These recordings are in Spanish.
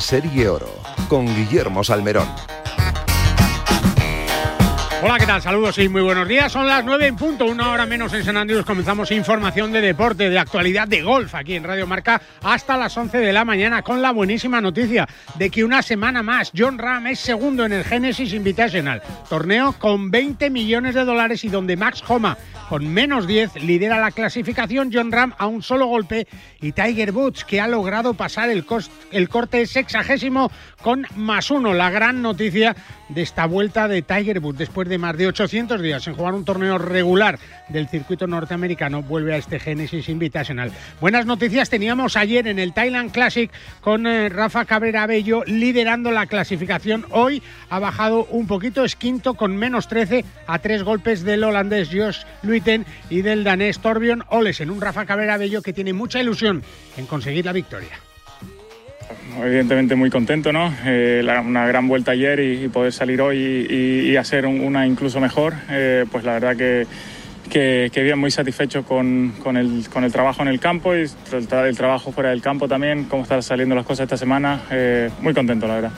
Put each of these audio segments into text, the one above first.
Serie Oro con Guillermo Salmerón. Hola, ¿qué tal? Saludos y muy buenos días. Son las 9 en punto, una hora menos en San Andrés. Comenzamos información de deporte, de actualidad, de golf aquí en Radio Marca hasta las 11 de la mañana con la buenísima noticia de que una semana más John Ram es segundo en el Genesis Invitational, torneo con 20 millones de dólares y donde Max Homa con menos 10 lidera la clasificación. John Ram a un solo golpe y Tiger Woods que ha logrado pasar el, el corte sexagésimo con más uno. La gran noticia de esta vuelta de Tiger Woods después de más de 800 días en jugar un torneo regular del circuito norteamericano, vuelve a este Genesis Invitational. Buenas noticias teníamos ayer en el Thailand Classic con eh, Rafa Cabrera Bello liderando la clasificación. Hoy ha bajado un poquito, es quinto con menos 13 a tres golpes del holandés Josh Luiten y del danés Torbjörn Olesen. Un Rafa Cabrera Bello que tiene mucha ilusión en conseguir la victoria evidentemente muy contento, ¿no? Eh, una gran vuelta ayer y, poder salir hoy y, hacer una incluso mejor, eh, pues la verdad que, que, bien, muy satisfecho con, con, el, con, el, trabajo en el campo y el, trabajo fuera del campo también, cómo están saliendo las cosas esta semana, eh, muy contento la verdad.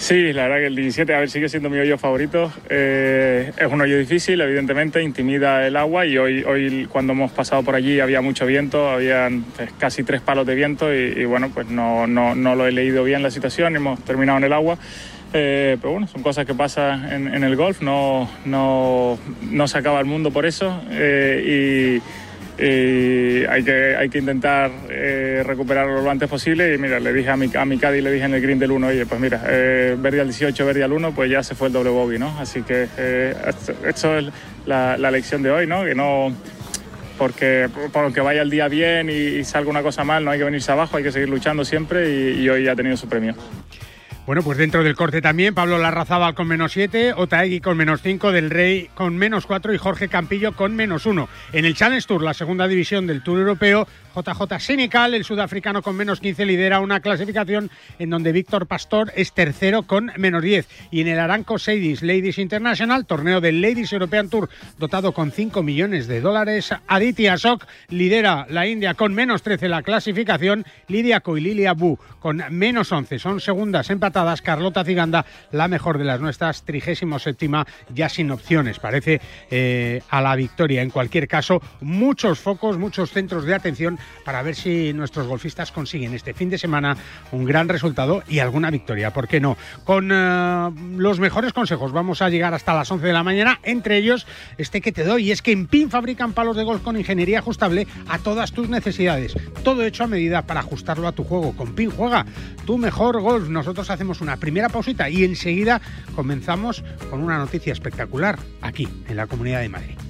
Sí, la verdad que el 17 a ver, sigue siendo mi hoyo favorito. Eh, es un hoyo difícil, evidentemente, intimida el agua y hoy, hoy cuando hemos pasado por allí había mucho viento, había pues, casi tres palos de viento y, bueno, pues no, no, no, lo he leído bien la situación, hemos terminado en el agua. Eh, pero bueno, son cosas que pasan en, el golf, no, no, no, se acaba el mundo por eso eh, y y hay que, hay que intentar eh, recuperarlo lo antes posible. Y mira, le dije a mi, a mi Caddy, le dije en el green del 1, oye, pues mira, eh, verde al 18, verde al 1, pues ya se fue el doble bogey, ¿no? Así que eh, esto, es la, la, lección de hoy, ¿no? Que no porque porque vaya el día bien y, salga una cosa mal, no hay que venirse abajo, hay que seguir luchando siempre y, y hoy ha tenido su premio. Bueno, pues dentro del corte también, Pablo Larrazábal con menos 7, Otaegui con menos 5, Del Rey con menos 4 y Jorge Campillo con menos 1. En el Challenge Tour, la segunda división del Tour Europeo, JJ Senecal, el sudafricano con menos 15, lidera una clasificación en donde Víctor Pastor es tercero con menos 10. Y en el Aranco Seidis Ladies International, torneo del Ladies European Tour, dotado con 5 millones de dólares, Aditya Sok lidera la India con menos 13 la clasificación, Lidia Co y Lilia Bu con menos 11 son segundas empatadas, Carlota Ciganda, la mejor de las nuestras, 37 ya sin opciones, parece eh, a la victoria. En cualquier caso, muchos focos, muchos centros de atención para ver si nuestros golfistas consiguen este fin de semana un gran resultado y alguna victoria, ¿por qué no? Con eh, los mejores consejos vamos a llegar hasta las 11 de la mañana, entre ellos este que te doy, es que en PIN fabrican palos de golf con ingeniería ajustable a todas tus necesidades. Todo hecho a medida para ajustarlo a tu juego. Con PIN juega tu mejor golf. Nosotros hacemos una primera pausita y enseguida comenzamos con una noticia espectacular aquí en la Comunidad de Madrid.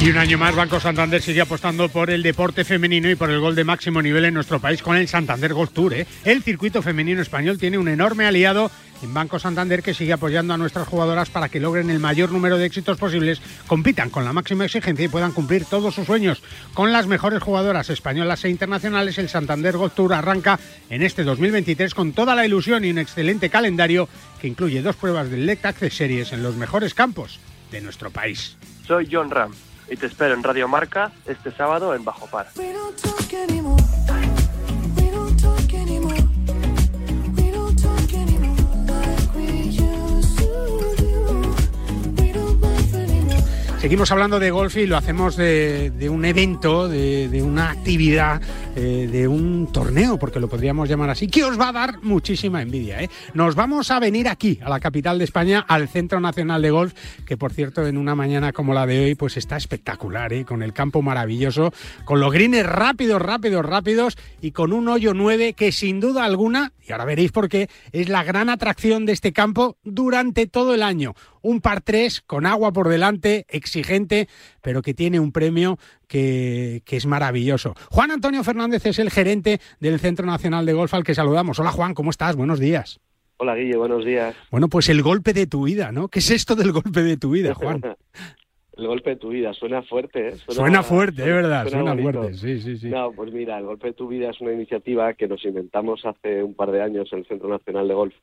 Y un año más Banco Santander sigue apostando por el deporte femenino y por el gol de máximo nivel en nuestro país con el Santander Golf Tour. ¿eh? El circuito femenino español tiene un enorme aliado en Banco Santander que sigue apoyando a nuestras jugadoras para que logren el mayor número de éxitos posibles, compitan con la máxima exigencia y puedan cumplir todos sus sueños. Con las mejores jugadoras españolas e internacionales, el Santander Golf Tour arranca en este 2023 con toda la ilusión y un excelente calendario que incluye dos pruebas del LEC Access Series en los mejores campos de nuestro país. Soy John Ram y te espero en Radio Marca este sábado en Bajo Par. Seguimos hablando de golf y lo hacemos de, un evento, de, una actividad, eh, de un torneo, porque lo podríamos llamar así, que os va a dar muchísima envidia. ¿eh? Nos vamos a venir aquí, a la capital de España, al Centro Nacional de Golf, que por cierto en una mañana como la de hoy, pues está espectacular, ¿eh? con el campo maravilloso, con los greens rápidos, rápidos, rápidos y con un hoyo 9 que sin duda alguna, y ahora veréis por qué, es la gran atracción de este campo durante todo el año un par 3 con agua por delante, exigente, pero que tiene un premio que, es maravilloso. Juan Antonio Fernández es el gerente del Centro Nacional de Golf al que saludamos. Hola Juan, ¿cómo estás? Buenos días. Hola Guille, buenos días. Bueno, pues el golpe de tu vida, ¿no? ¿Qué es esto del golpe de tu vida, Juan? el golpe de tu vida, suena fuerte, ¿eh? Suena, fuerte, es verdad, suena, fuerte, sí, sí, sí. No, pues mira, el golpe de tu vida es una iniciativa que nos inventamos hace un par de años en el Centro Nacional de Golf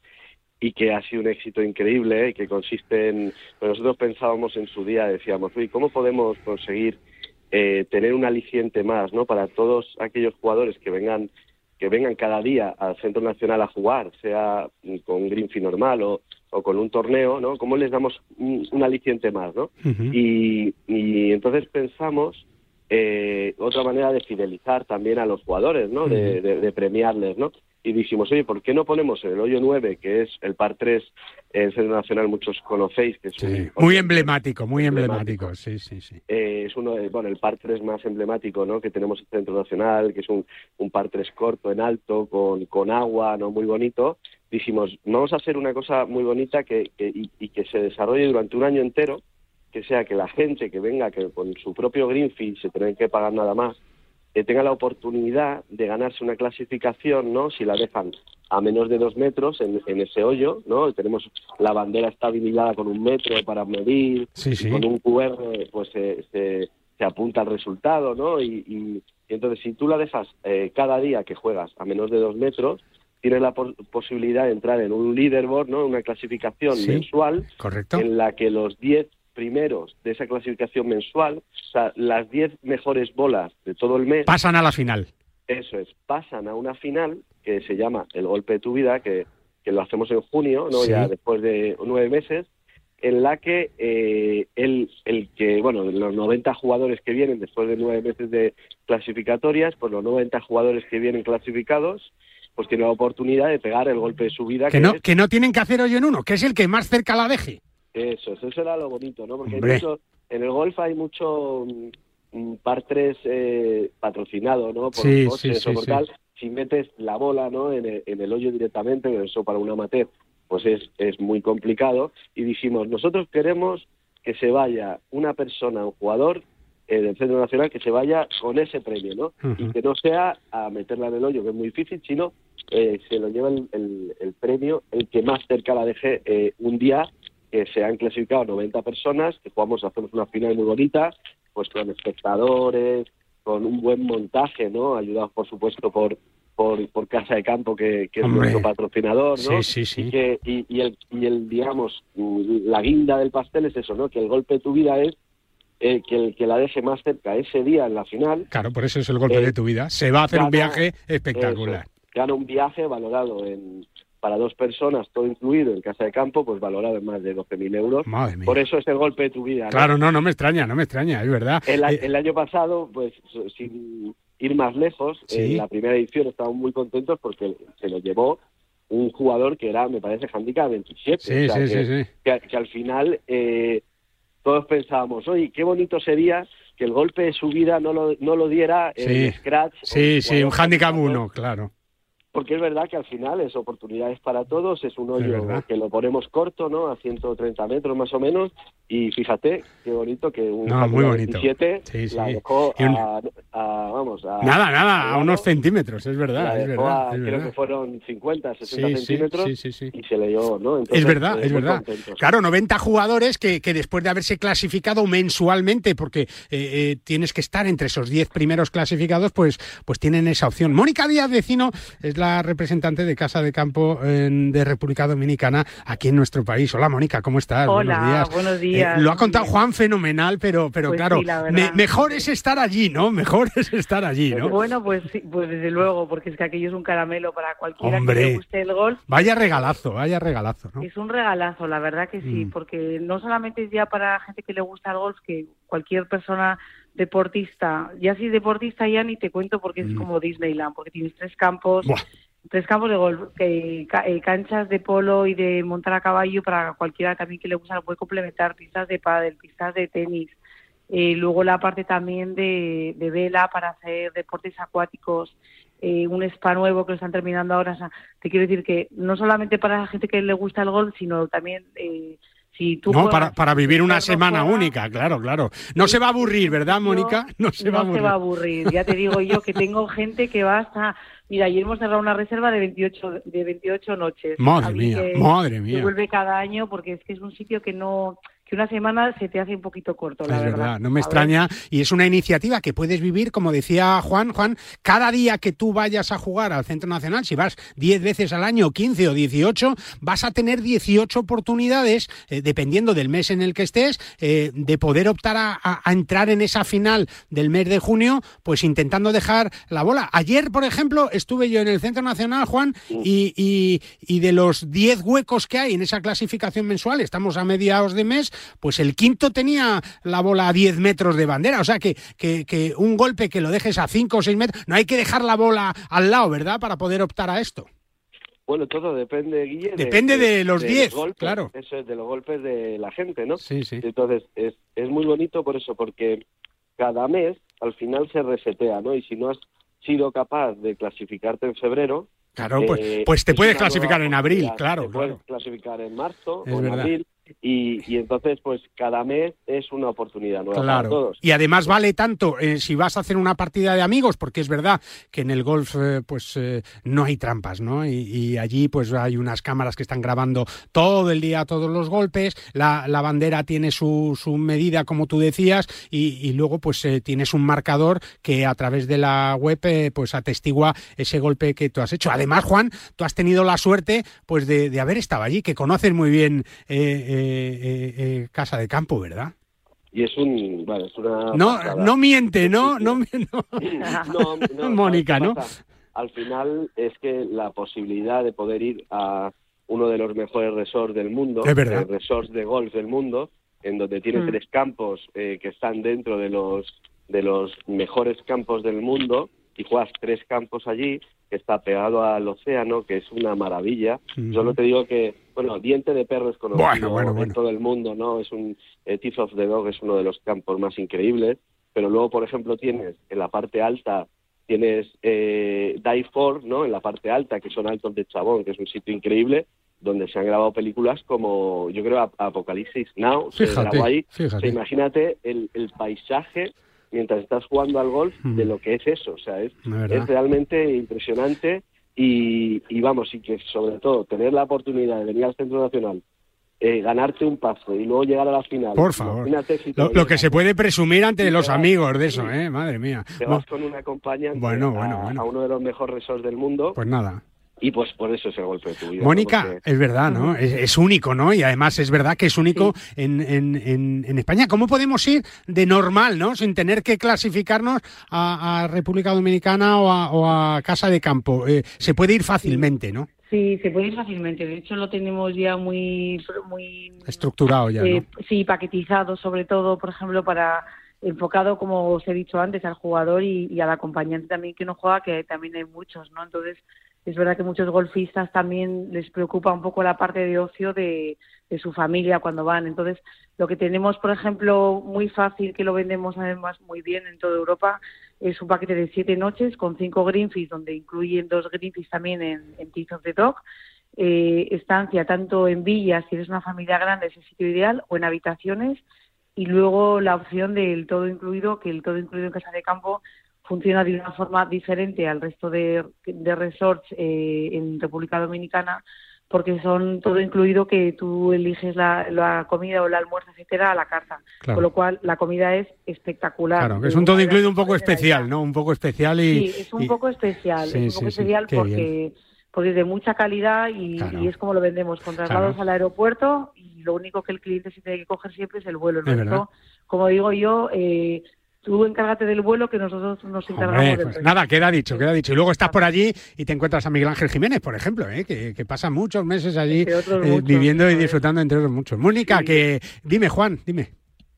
y que ha sido un éxito increíble y que consiste en, pues nosotros pensábamos en su día, decíamos, uy, ¿cómo podemos conseguir eh, tener un aliciente más, ¿no? Para todos aquellos jugadores que vengan que vengan cada día al Centro Nacional a jugar, sea con Greenfield normal o, o con un torneo, ¿no? ¿Cómo les damos un, aliciente más, ¿no? y, y entonces pensamos eh, otra manera de fidelizar también a los jugadores, ¿no? de, de, premiarles, ¿no? Y dijimos, oye, ¿por qué no ponemos en el hoyo 9, que es el par 3 en Centro Nacional, muchos conocéis, que es muy emblemático, muy emblemático, sí, sí, sí. Eh, es uno, bueno, el par 3 más emblemático, ¿no? Que tenemos en Centro Nacional, que es un, un par 3 corto, en alto, con, con agua, ¿no? Muy bonito. Dijimos, vamos a hacer una cosa muy bonita que, y, y que se desarrolle durante un año entero, que sea que la gente que venga que con su propio Greenfield se tienen que pagar nada más, que tenga la oportunidad de ganarse una clasificación, ¿no? Si la dejan a menos de dos metros en, ese hoyo, ¿no? Tenemos la bandera estabilizada con un metro para medir, con un QR pues se, apunta al resultado, ¿no? Y, entonces si tú la dejas eh, cada día que juegas a menos de dos metros, tienes la posibilidad de entrar en un leaderboard, ¿no? Una clasificación mensual en la que los diez primeros de esa clasificación mensual, o sea, las 10 mejores bolas de todo el mes... Pasan a la final. Eso es, pasan a una final que se llama El Golpe de tu Vida, que, que lo hacemos en junio, ¿no? ya después de nueve meses, en la que eh, el, el que, bueno, los 90 jugadores que vienen después de nueve meses de clasificatorias, pues los 90 jugadores que vienen clasificados, pues tienen la oportunidad de pegar el golpe de su vida. Que, no, que no tienen que hacer hoy en uno, que es el que más cerca la deje. Eso, eso era lo bonito, ¿no? Porque en el golf hay mucho mm, mm, par 3 eh, patrocinado, ¿no? Por sí, sí, sí, por tal. Si metes la bola, ¿no? En el, en el hoyo directamente, eso para un amateur, pues es, es muy complicado. Y dijimos, nosotros queremos que se vaya una persona, un jugador eh, del Centro Nacional, que se vaya con ese premio, ¿no? Y que no sea a meterla en el hoyo, que es muy difícil, sino eh, se lo lleva el, el, premio el que más cerca la deje eh, un día que se han clasificado 90 personas, que jugamos, hacemos una final muy bonita, pues con espectadores, con un buen montaje, ¿no? Ayudados, por supuesto, por, por, Casa de Campo, que, es nuestro patrocinador, ¿no? Sí, sí, sí. Y, que, y, el, y el, digamos, la guinda del pastel es eso, ¿no? Que el golpe de tu vida es eh, que el que la deje más cerca ese día en la final. Claro, por eso es el golpe Eh, de tu vida. Se va a hacer un viaje espectacular. eso, gana un viaje valorado en para dos personas, todo incluido en casa de campo, pues valorado en más de 12.000 euros. Madre mía. Por eso es el golpe de tu vida. ¿no? Claro, no, no me extraña, no me extraña, es verdad. El, Eh, el año pasado, pues sin ir más lejos, Sí. en la primera edición estábamos muy contentos porque se lo llevó un jugador que era, me parece, handicap 27. Sí, O sea, sí, que, sí, sí. Que, que al final eh, todos pensábamos, oye, qué bonito sería que el golpe de su vida no lo, no lo diera el scratch. Sí, sí, un handicap handicap, uno, claro. Porque es verdad que al final es oportunidades para todos, es un hoyo que lo ponemos corto, ¿no? A 130 metros más o menos, y fíjate qué bonito que un No, muy Handicap bonito. 27 Sí, sí. la dejó un- a, a- vamos, a... Nada, nada, a unos centímetros, es verdad, es verdad. a- es creo que fueron 50, 60 Sí, sí, centímetros y se leyó, ¿no? Entonces, Es verdad, eh, es verdad. contentos. Claro, 90 jugadores que, que después de haberse clasificado mensualmente, porque eh, eh, tienes que estar entre esos 10 primeros clasificados, pues, pues tienen esa opción. Mónica Díaz Vecino es la representante de Casa de Campo en- de República Dominicana aquí en nuestro país. Hola, Mónica, ¿cómo estás? Hola, buenos días. buenos Eh, días. lo ha contado. Juan fenomenal, pero, pero Pues claro, sí, me- mejor es estar allí, ¿no? Mejor es estar allí, ¿no? Bueno, pues sí, pues desde luego, porque es que aquello es un caramelo para cualquiera Hombre. que le guste el golf. Vaya regalazo, vaya regalazo, ¿no? Es un regalazo, la verdad que sí, Mm. porque no solamente es ya para gente que le gusta el golf, que cualquier persona deportista, ya si deportista ya ni te cuento porque es Mm. como Disneyland, porque tienes tres campos, Buah. tres campos de golf, eh, ca- eh, canchas de polo y de montar a caballo para cualquiera también que le gusta, lo puede complementar, pistas de pádel, pistas de tenis, eh, luego la parte también de, de vela para hacer deportes acuáticos, eh, un spa nuevo que lo están terminando ahora. O sea, te quiero decir que no solamente para la gente que le gusta el golf, sino también eh, si tú No, juegas- para, para vivir una semana única, claro, claro. No se va a aburrir, ¿verdad, Mónica? No se va a aburrir. aburrir. Ya te digo yo que tengo gente que va hasta... Mira, ayer hemos cerrado una reserva de 28, de 28 noches. Madre A mí mía, madre mía. vuelve cada año porque es que es un sitio que no que una semana se te hace un poquito corto, la Es verdad. verdad, no me A ver. extraña. Y es una iniciativa que puedes vivir, como decía Juan, Juan, cada día que tú vayas a jugar al Centro Nacional, si vas 10 veces al año, 15 o 18, vas a tener 18 oportunidades, eh, dependiendo del mes en el que estés, eh, de poder optar a, a- a entrar en esa final del mes de junio, pues intentando dejar la bola. Ayer, por ejemplo, estuve yo en el Centro Nacional, Juan, y, y- y de los 10 huecos que hay en esa clasificación mensual, estamos a mediados de mes, pues el quinto tenía la bola a 10 metros de bandera. O sea que, que, que un golpe que lo dejes a 5 o 6 metros, no hay que dejar la bola al lado, ¿verdad? Para poder optar a esto. Bueno, todo depende, Guille. Depende de los 10, golpes, claro. Eso es, de los golpes de la gente, ¿no? Sí, sí. Entonces, es, es muy bonito por eso, porque cada mes al final se resetea, ¿no? Y si no has sido capaz de clasificarte en febrero... Claro, pues, eh, pues te es puedes clasificar en abril, claro, Te puedes clasificar en marzo Es o en verdad. abril. Y, y entonces, pues cada mes es una oportunidad nueva para Claro. todos. Y además vale tanto eh, si vas a hacer una partida de amigos, porque es verdad que en el golf eh, pues eh, no hay trampas, ¿no? Y, y allí pues hay unas cámaras que están grabando todo el día todos los golpes, la, la bandera tiene su, su medida, como tú decías, y, y luego pues eh, tienes un marcador que a través de la web pues atestigua ese golpe que tú has hecho. Además, Juan, tú has tenido la suerte pues de, de haber estado allí, que conoces muy bien eh, eh, Casa de Campo, ¿verdad? Y es un... Bueno, es una... No, pasada. no miente, no, no, no. No, no, Mónica, ¿sabes ¿no? Al final es que la posibilidad de poder ir a uno de los mejores resorts del mundo, Es verdad. eh, resorts de golf del mundo, en donde tiene Mm. tres campos eh, que están dentro de los de los mejores campos del mundo y juegas tres campos allí, que está pegado al océano, que es una maravilla. Ujú. Solo te digo que, bueno, Diente de Perro es conocido Bueno, bueno, en bueno. todo el mundo, ¿no? Es un eh, Teeth of the Dog es uno de los campos más increíbles, pero luego, por ejemplo, tienes en la parte alta tienes eh, Die For, ¿no? En la parte alta, que son Altos de Chabón, que es un sitio increíble, donde se han grabado películas como, yo creo, Ap- Apocalipsis Now, se Fíjate, grabó ahí. fíjate. O sea, imagínate el, el paisaje mientras estás jugando al golf Mm. de lo que es eso, o sea, es, es realmente impresionante y, y vamos, y que sobre todo tener la oportunidad de venir al Centro Nacional, eh, ganarte un paso y luego llegar a la final. Por favor. Si Lo, lo que se puede presumir ante los vas- amigos de eso. ¿eh? Madre mía. te vas con un acompañante Bueno, a, bueno, bueno. a uno de los mejores resorts del mundo Pues nada. Y pues por eso es el golpe de tu vida. Mónica, es verdad, ¿no? Es, único, ¿no? Y además es verdad que es único en, en, España. ¿Cómo podemos ir de normal, ¿no? Sin tener que clasificarnos a, República Dominicana o a, Casa de Campo. Eh, se puede ir fácilmente, ¿no? Sí, se puede ir fácilmente. De hecho, lo tenemos ya muy, muy estructurado ya. Eh, sí, paquetizado, sobre todo, por ejemplo, para enfocado, como os he dicho antes, al jugador y, y, al acompañante también que no juega, que también hay muchos, ¿no? Entonces, es verdad que muchos golfistas también les preocupa un poco la parte de ocio de, su familia cuando van. Entonces, lo que tenemos, por ejemplo, muy fácil, que lo vendemos además muy bien en toda Europa, es un paquete de siete noches con cinco greenfish, donde incluyen dos greenfish también en, en Teeth of the Dog. Eh, estancia tanto en villas, si eres una familia grande, es el sitio ideal, o en habitaciones. Y luego la opción del todo incluido, que el todo incluido en casa de campo funciona de una forma diferente al resto de, resorts eh, en República Dominicana porque son todo incluido que tú eliges la, comida o el almuerzo, etcétera, a la carta. Con lo cual, la comida es espectacular. Claro, que es un todo incluido un poco especial, ¿no? Un poco especial y... Sí, es un poco especial. es un poco especial porque, porque es de mucha calidad y, es como lo vendemos, con traslados al aeropuerto y lo único que el cliente se tiene que coger siempre es el vuelo. ¿no? como digo yo, eh, tú encárgate del vuelo que nosotros nos encargamos pues Nada, queda dicho, queda dicho. Y luego estás por allí y te encuentras a Miguel Ángel Jiménez, por ejemplo, ¿eh? que, pasa muchos meses allí eh, viviendo y disfrutando entre otros muchos. Mónica, que dime, Juan, dime.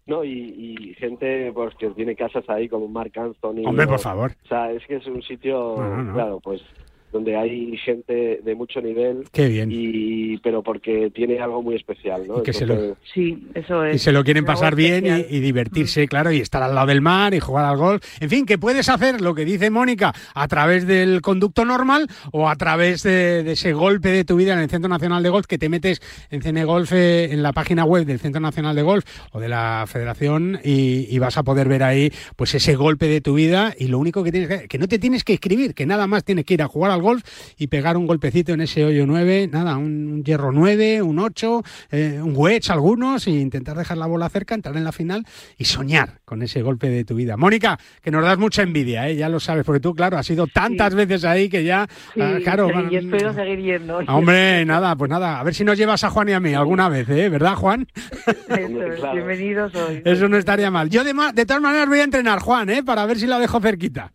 No, y, gente pues que tiene casas ahí como Mark Anthony. Hombre, por favor. O sea, es que es un sitio, claro, pues donde hay gente de mucho nivel. Qué bien. Y, pero porque tiene algo muy especial, ¿no? que se lo, sí, eso es. Y se lo quieren pasar bien y, divertirse, mm. claro, y estar al lado del mar y jugar al golf. En fin, que puedes hacer lo que dice Mónica a través del conducto normal o a través de, ese golpe de tu vida en el Centro Nacional de Golf que te metes en CN Golf eh, en la página web del Centro Nacional de Golf o de la Federación y, vas a poder ver ahí pues ese golpe de tu vida y lo único que tienes que que no te tienes que escribir, que nada más tienes que ir a jugar al golf y pegar un golpecito en ese hoyo 9, nada, un hierro 9, un 8, eh, un wedge algunos, e intentar dejar la bola cerca, entrar en la final y soñar con ese golpe de tu vida. Mónica, que nos das mucha envidia, ¿eh? ya lo sabes, porque tú, claro, has ido tantas veces ahí que ya, ah, claro. y espero seguir yendo. Hombre, nada, pues nada, a ver si nos llevas a Juan y a mí alguna vez, ¿eh? ¿verdad, Juan? Eso, bienvenidos hoy. Eso no estaría mal. Yo de, de todas maneras voy a entrenar, Juan, ¿eh? para ver si la dejo cerquita.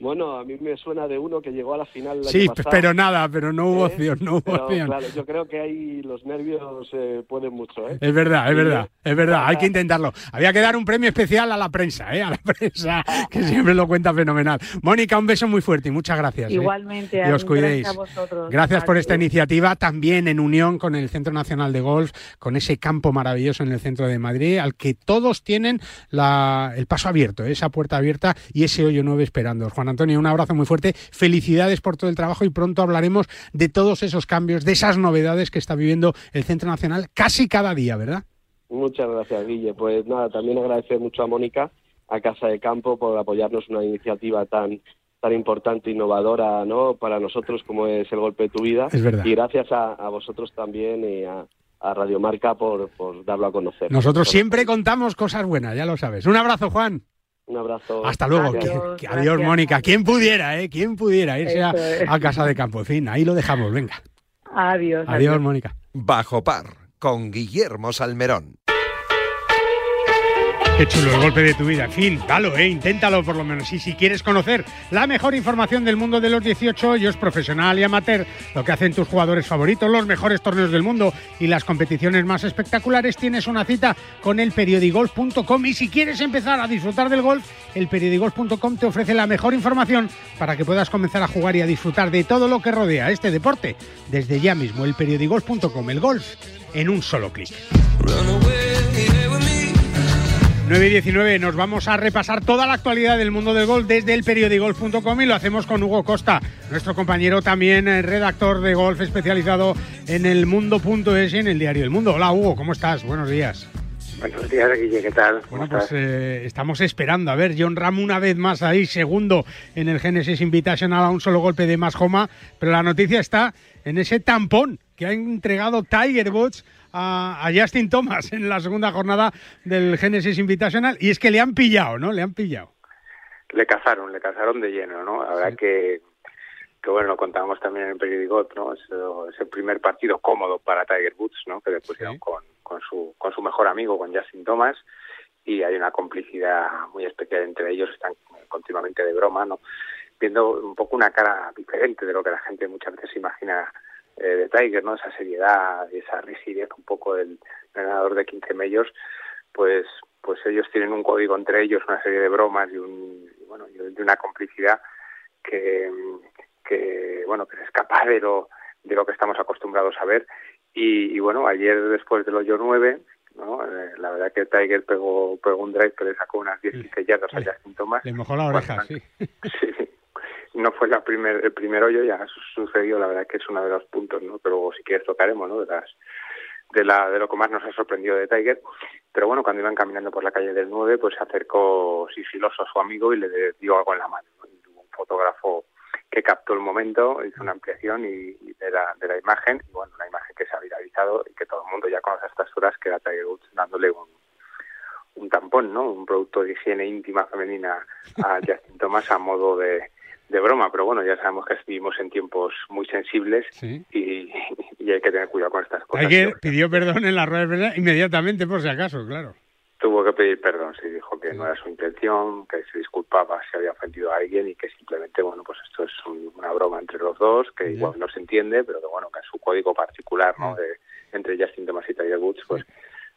Bueno, a mí me suena de uno que llegó a la final. sí, pero nada, pero no hubo ¿Eh? opción, no hubo opción. Claro, yo creo que ahí los nervios eh, pueden mucho. ¿eh? Es verdad, es verdad, es verdad, hay que intentarlo. Había que dar un premio especial a la prensa, ¿eh? a la prensa, que siempre lo cuenta fenomenal. Mónica, un beso muy fuerte y muchas gracias. ¿eh? Igualmente, os cuidéis. Gracias, a vosotros. gracias por esta iniciativa, también en unión con el Centro Nacional de Golf, con ese campo maravilloso en el centro de Madrid, al que todos tienen la, el paso abierto, esa puerta abierta y ese hoyo nuevo esperando. Juan Antonio, un abrazo muy fuerte. Felicidades por todo el trabajo y pronto hablaremos de todos esos cambios, de esas novedades que está viviendo el Centro Nacional casi cada día, ¿verdad? Muchas gracias, Guille. Pues nada, también agradecer mucho a Mónica, a Casa de Campo, por apoyarnos una iniciativa tan tan importante, innovadora, ¿no? Para nosotros como es el golpe de tu vida. Es verdad. Y gracias a, vosotros también y a, a Radio Marca por, por darlo a conocer. Nosotros siempre contamos cosas buenas, ya lo sabes. Un abrazo, Juan. Un abrazo. Hasta luego. Adiós, Mónica. ¿Quién pudiera, eh? ¿Quién pudiera irse a, casa de campo? En fin, ahí lo dejamos, venga. Adiós. Adiós, Mónica. Bajo par, con Guillermo Salmerón. Qué chulo el golpe de tu vida. Fin, dalo, eh, inténtalo por lo menos. Y si quieres conocer la mejor información del mundo de los 18 hoyos, profesional y amateur, lo que hacen tus jugadores favoritos, los mejores torneos del mundo y las competiciones más espectaculares, tienes una cita con el periodigolf.com. Y si quieres empezar a disfrutar del golf, el periodigolf.com te ofrece la mejor información para que puedas comenzar a jugar y a disfrutar de todo lo que rodea este deporte desde ya mismo. El periodigolf.com, el golf en un solo clic. 9 y 19 nos vamos a repasar toda la actualidad del mundo del golf desde el periodigolf.com y lo hacemos con Hugo Costa, nuestro compañero también eh, redactor de golf especializado en el mundo.es y en el diario El Mundo. Hola Hugo, ¿cómo estás? Buenos días. Buenos días, Guille, ¿qué tal? Bueno, pues eh, estamos esperando. A ver, John Ram una vez más ahí, segundo en el Genesis Invitational a un solo golpe de más Joma, pero la noticia está en ese tampón que ha entregado Tiger Woods a, Justin Thomas en la segunda jornada del Genesis Invitational y es que le han pillado, ¿no? Le han pillado. Le cazaron, le cazaron de lleno, ¿no? Habrá que que bueno, lo contábamos también en el periódico, ¿no? Es, el primer partido cómodo para Tiger Woods, ¿no? Que le pusieron con, con, su, con su mejor amigo, con Justin Thomas, y hay una complicidad muy especial entre ellos, están continuamente de broma, ¿no? Viendo un poco una cara diferente de lo que la gente muchas veces imagina eh, de Tiger, ¿no? Esa seriedad y esa rigidez un poco del ganador de 15 medios, pues pues ellos tienen un código entre ellos, una serie de bromas y un bueno, y una complicidad que, que bueno, que se escapa de lo de lo que estamos acostumbrados a ver y, bueno, ayer después del hoyo 9 ¿no? Eh, la verdad que Tiger pegó, pegó un drive que le sacó unas 10 15 yardas a Justin Thomas. Le mojó la oreja, sí. sí no fue la primer, el primer hoyo, ya sucedió, la verdad que es uno de los puntos, ¿no? Pero si quieres tocaremos, ¿no? De las de la de lo que más nos ha sorprendido de Tiger. Pero bueno, cuando iban caminando por la calle del 9, pues se acercó sigiloso a su amigo y le dio algo en la mano. Y un fotógrafo que captó el momento, hizo una ampliación y, de, la, de la imagen, y bueno, una imagen que se ha viralizado y que todo el mundo ya conoce a estas horas, que era Tiger Woods dándole un, un tampón, ¿no? Un producto de higiene íntima femenina a Justin Thomas a modo de, de broma, pero bueno, ya sabemos que vivimos en tiempos muy sensibles y, hay que tener cuidado con estas cosas. que pidió perdón en la rueda de prensa inmediatamente, por si acaso, claro. Tuvo que pedir perdón, sí, dijo que no era su intención, que se disculpaba si había ofendido a alguien y que simplemente, bueno, pues esto es una broma entre los dos, que igual no se entiende, pero que bueno, que en su código particular, ¿no? De, entre Justin Thomas y Tiger Woods, pues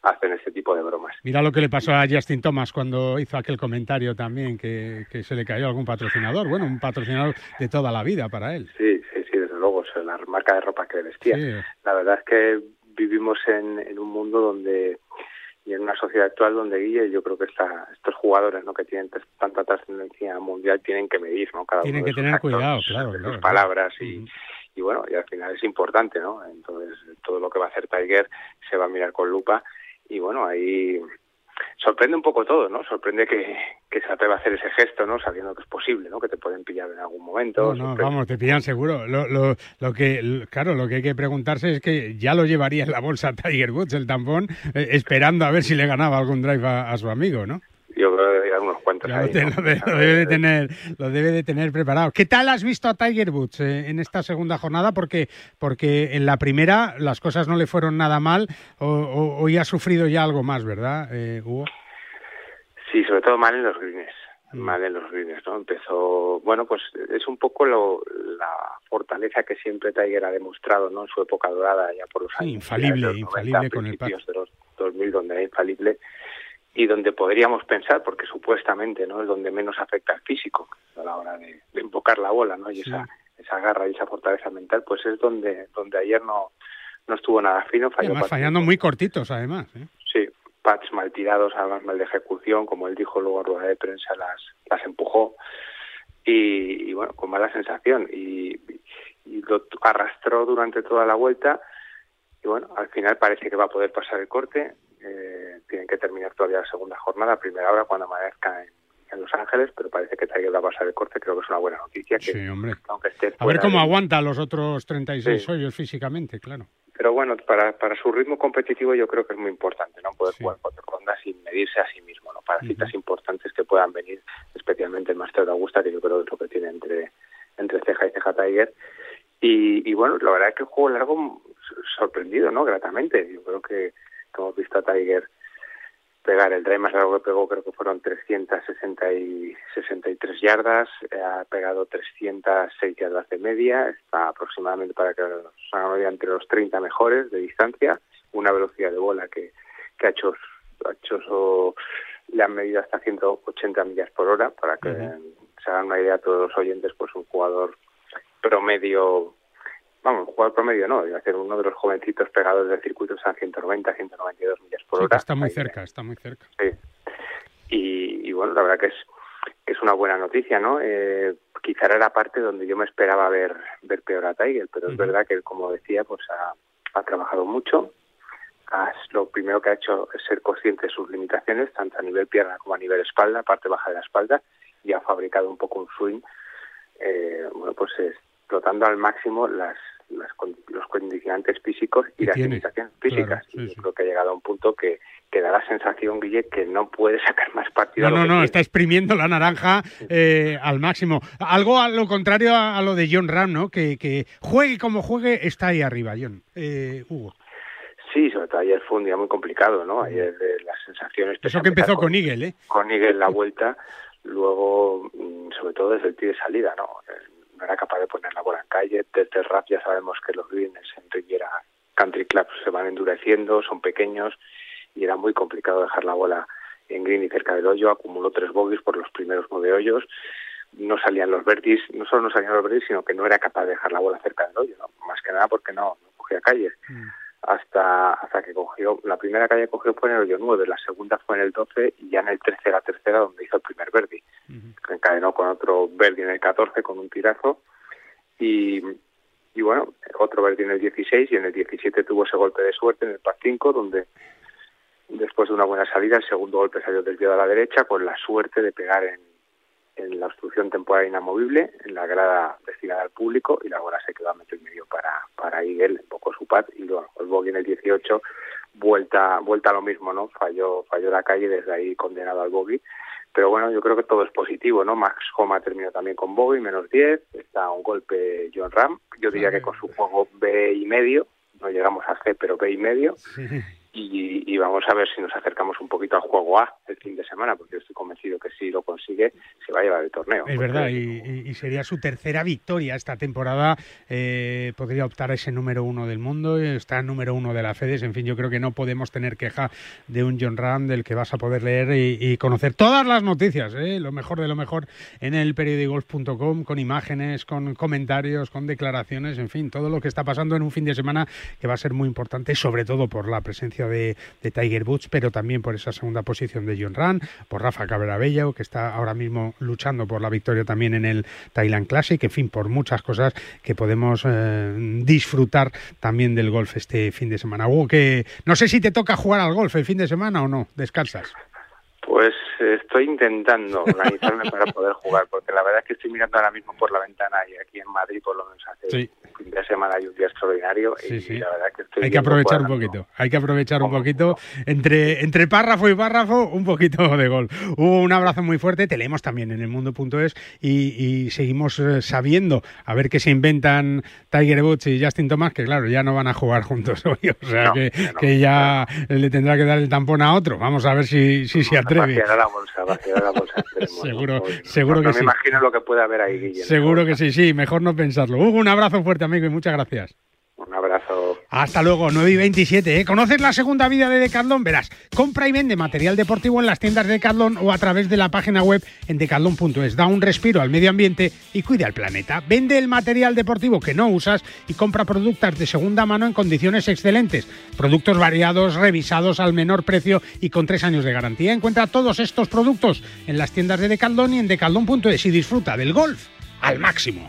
hacen este tipo de bromas. Mira lo que le pasó a Justin Thomas cuando hizo aquel comentario también, que, se le cayó algún patrocinador, bueno, un patrocinador de toda la vida para él. Sí, sí, sí, desde luego, la marca de ropa que vestía. La verdad es que vivimos en, un mundo donde y en una sociedad actual donde Guille yo creo que estos jugadores no que tienen tanta trascendencia mundial tienen que medir no cada tienen que tener cuidado claro, sus palabras y, y bueno y al final es importante no entonces todo lo que va a hacer Tiger se va a mirar con lupa y bueno, ahí sorprende un poco todo, ¿no? Sorprende que, que se atreva a hacer ese gesto, ¿no? Sabiendo que es posible, ¿no? Que te pueden pillar en algún momento. No, no vamos, te pillan seguro. Lo, lo, lo que, claro, lo que hay que preguntarse es que ya lo llevaría en la bolsa Tiger Woods, el tampón, eh, esperando a ver si le ganaba algún drive a su amigo, ¿no? Yo creo que hay unos cuantos ahí, lo, debe de tener, lo debe de tener preparado. ¿Qué tal has visto a Tiger Woods eh, en esta segunda jornada? Porque, porque en la primera las cosas no le fueron nada mal, o, hoy ha sufrido ya algo más, ¿verdad, eh, Hugo? Sí, sobre todo mal en los greens. Mm. Mal en los greens, ¿no? Empezó, bueno, pues es un poco lo, la fortaleza que siempre Tiger ha demostrado, ¿no? En su época dorada, ya por los años. infalible, infalible con el de los 2000, donde era infalible y donde podríamos pensar, porque supuestamente no es donde menos afecta al físico a la hora de, de invocar la bola, ¿no? Y esa, esa garra y esa fortaleza mental, pues es donde, donde ayer no, no estuvo nada fino. Falló fallando muy cortitos, además. ¿eh? Sí, pats mal tirados, además mal de ejecución, como él dijo luego a rueda de prensa, las, las empujó. Y, y bueno, con mala sensación. Y, y lo arrastró durante toda la vuelta. Y bueno, al final parece que va a poder pasar el corte. Eh, tienen que terminar todavía la segunda jornada, primera hora cuando amanezca en, Los Ángeles, pero parece que Tiger va a pasar el corte, creo que es una buena noticia. Que, sí, hombre. a ver cómo aguanta los otros 36 hoyos físicamente, claro. Pero bueno, para, para su ritmo competitivo yo creo que es muy importante, ¿no? Poder jugar cuatro rondas sin medirse a sí mismo, ¿no? Para citas importantes que puedan venir, especialmente el Master de Augusta, que yo creo que es lo que tiene entre, entre ceja y ceja Tiger. Y, y bueno, la verdad es que el juego largo sorprendido, ¿no? Gratamente. Yo creo que hemos visto a Tiger pegar. El drive más largo que pegó, creo que fueron 363 yardas, ha pegado 306 yardas de media, está aproximadamente para que nos haga entre los 30 mejores de distancia, una velocidad de bola que, que ha hecho, ha hecho le han medido hasta 180 millas por hora, para que se hagan una idea a todos los oyentes, pues un jugador promedio vamos, jugador promedio no, iba a ser uno de los jovencitos pegados del circuito a 190, 192 millas por hora. está muy cerca, está muy cerca. Sí. Y, bueno, la verdad que es es una buena noticia, ¿no? Eh, quizá era la parte donde yo me esperaba ver ver peor a Tiger, pero es verdad que, como decía, pues ha, trabajado mucho. lo primero que ha hecho es ser consciente de sus limitaciones, tanto a nivel pierna como a nivel espalda, parte baja de la espalda, y ha fabricado un poco un swing, eh, bueno, pues explotando al máximo las los condicionantes físicos y las limitaciones físicas. Yo creo que ha llegado a un punto que, te da la sensación, Guille, que no puede sacar más partido. No, no, no, está exprimiendo la naranja eh, al máximo. Algo a lo contrario a, lo de John Ram, ¿no? Que, que, juegue como juegue, está ahí arriba, John. Eh, Hugo. Sí, sobre todo ayer fue un día muy complicado, ¿no? Ayer de las sensaciones... Eso que empezó con, Eagle, ¿eh? Con Eagle la vuelta, luego, mm, sobre todo desde el tiro de salida, ¿no? No era capaz de poner la bola en calle. Desde el rap ya sabemos que los greens en Riviera Country Clubs se van endureciendo, son pequeños y era muy complicado dejar la bola en green y cerca del hoyo. Acumuló tres bogies por los primeros nueve hoyos. No salían los verdes, no solo no salían los verdes, sino que no era capaz de dejar la bola cerca del hoyo, ¿no? Más que nada porque no, no cogía calles. Mm hasta hasta que cogió, la primera calle cogió fue en el hoyo 9, la segunda fue en el 12 y ya en el 13 la tercera donde hizo el primer verdi. Encadenó con otro verdi en el 14 con un tirazo y, y bueno, otro verdi en el 16 y en el 17 tuvo ese golpe de suerte en el par 5 donde después de una buena salida el segundo golpe salió desviado a la derecha con la suerte de pegar en en la obstrucción temporal inamovible, en la grada destinada al público, y la bola se quedó a metro y medio para, para Eagle, un poco su pad, y luego el bogey en el 18, vuelta, vuelta a lo mismo, ¿no? Falló, falló la calle, desde ahí condenado al bogey. Pero bueno, yo creo que todo es positivo, ¿no? Max Homa terminó también con bogey, menos 10, está un golpe John Ram, yo diría que con su juego B y medio, no llegamos a C, pero B y medio, y, vamos a ver si nos acercamos un poquito al juego A el fin de semana, porque yo estoy convencido que si lo consigue se va a llevar el torneo. Es verdad, y, sería su tercera victoria esta temporada. Eh, podría optar a ese número uno del mundo, está número uno de la FEDES. En fin, yo creo que no podemos tener queja de un John Ram del que vas a poder leer y, conocer todas las noticias, ¿eh? lo mejor de lo mejor en el periodigolf.com, con imágenes, con comentarios, con declaraciones, en fin, todo lo que está pasando en un fin de semana que va a ser muy importante, sobre todo por la presencia de, Tiger Woods, pero también por esa segunda posición de John Ran, por Rafa Cabrera que está ahora mismo luchando por la victoria también en el Thailand Classic, en fin, por muchas cosas que podemos eh, disfrutar también del golf este fin de semana. Hugo, que no sé si te toca jugar al golf el fin de semana o no, descansas. Pues estoy intentando organizarme para poder jugar, porque la verdad es que estoy mirando ahora mismo por la ventana y aquí en Madrid por lo menos hace un fin de semana y un día extraordinario y la verdad que estoy Hay que aprovechar un poquito, hay que aprovechar un poquito. entre, entre párrafo y párrafo un poquito de gol. Hubo un abrazo muy fuerte, te leemos también en el mundo.es y, y seguimos eh, sabiendo a ver qué se inventan Tiger Woods y Justin Thomas, que claro, ya no van a jugar juntos hoy, o sea que, que, ya le tendrá que dar el tampón a otro. Vamos a ver si, si se atreve. la bolsa, la bolsa. seguro, seguro que me sí. Me imagino lo que puede haber ahí, Guillermo. Seguro que sí, sí, mejor no pensarlo. Hugo, un abrazo fuerte, amigo, y muchas gracias. Un abrazo. Hasta luego, 9 y 27. ¿eh? ¿Conoces la segunda vida de Decathlon? Verás, compra y vende material deportivo en las tiendas de Decathlon o a través de la página web en decathlon.es. Da un respiro al medio ambiente y cuida al planeta. Vende el material deportivo que no usas y compra productos de segunda mano en condiciones excelentes. Productos variados, revisados al menor precio y con tres años de garantía. Encuentra todos estos productos en las tiendas de Decathlon y en decathlon.es y disfruta del golf al máximo.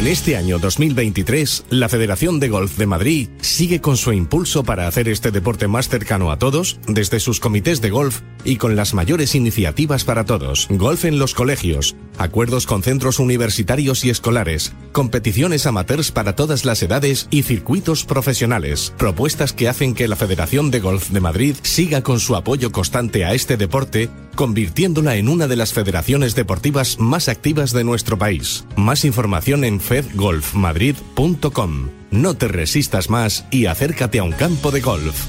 En este año 2023, la Federación de Golf de Madrid sigue con su impulso para hacer este deporte más cercano a todos, desde sus comités de golf y con las mayores iniciativas para todos. Golf en los colegios, acuerdos con centros universitarios y escolares, competiciones amateurs para todas las edades y circuitos profesionales. Propuestas que hacen que la Federación de Golf de Madrid siga con su apoyo constante a este deporte, convirtiéndola en una de las federaciones deportivas más activas de nuestro país. Más información en fedgolfmadrid.com. No te resistas más y acércate a un campo de golf.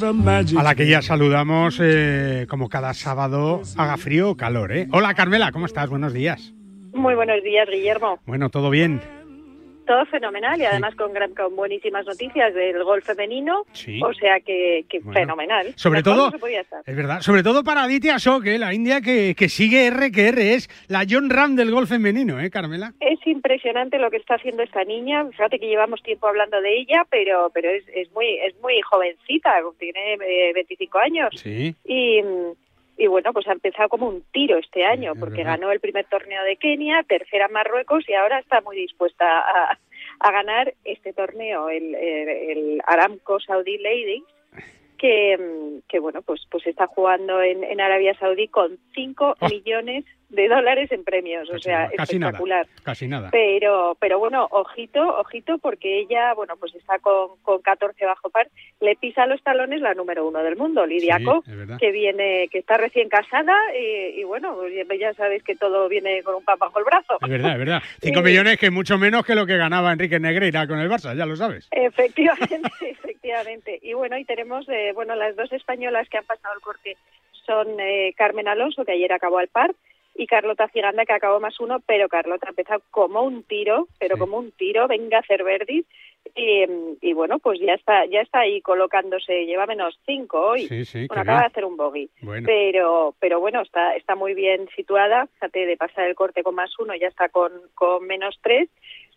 A la que ya saludamos eh, como cada sábado, haga frío o calor, ¿eh? Hola Carmela, ¿cómo estás? Buenos días. Muy buenos días, Guillermo. Bueno, ¿todo bien? Todo fenomenal y además con, gran, con buenísimas noticias del gol femenino, o sea que, que fenomenal. Sobre Mejor todo, no se podía estar. es verdad, sobre todo para Aditya Ashok, ¿eh? la India que, que sigue R que R, es la John Ram del gol femenino, ¿eh, Carmela? Es impresionante lo que está haciendo esta niña. Fíjate que llevamos tiempo hablando de ella, pero pero es, es muy es muy jovencita, tiene eh, 25 años. Sí. Y, y bueno, pues ha empezado como un tiro este año, porque ganó el primer torneo de Kenia, tercera Marruecos y ahora está muy dispuesta a, a ganar este torneo, el, el, el Aramco Saudi Ladies, que, mm, que bueno, pues pues está jugando en, en Arabia Saudí con 5 millones de dólares en premios, o sea. Casi nada, espectacular. casi nada. Pero, pero bueno, ojito, ojito, porque ella, bueno, pues está con, con 14 bajo par, le pisa los talones la número uno del mundo, Lidia Sí, Ko, es verdad. que viene, que está recién casada y, y bueno, pues ya- sabéis que todo viene con un pan bajo el brazo. Es verdad, es verdad. Cinco Sí. millones que mucho menos que lo que ganaba Enrique Negreira con el Barça, ya lo sabes. Efectivamente, efectivamente. Y bueno, y tenemos, eh, bueno, las dos españolas que han pasado el corte son eh, Carmen Alonso, que ayer acabó al par, y Carlota Ciganda, que acabó más uno, pero Carlota ha empezado como un tiro, pero como un tiro, venga a hacer Verdi. Y, y bueno, pues ya está, ya está ahí colocándose, lleva menos cinco hoy. Sí, sí, bueno, acaba bien. de hacer un bogey. Bueno. Pero, pero bueno, está, está muy bien situada. Fíjate, de pasar el corte con más uno, ya está con, con menos tres.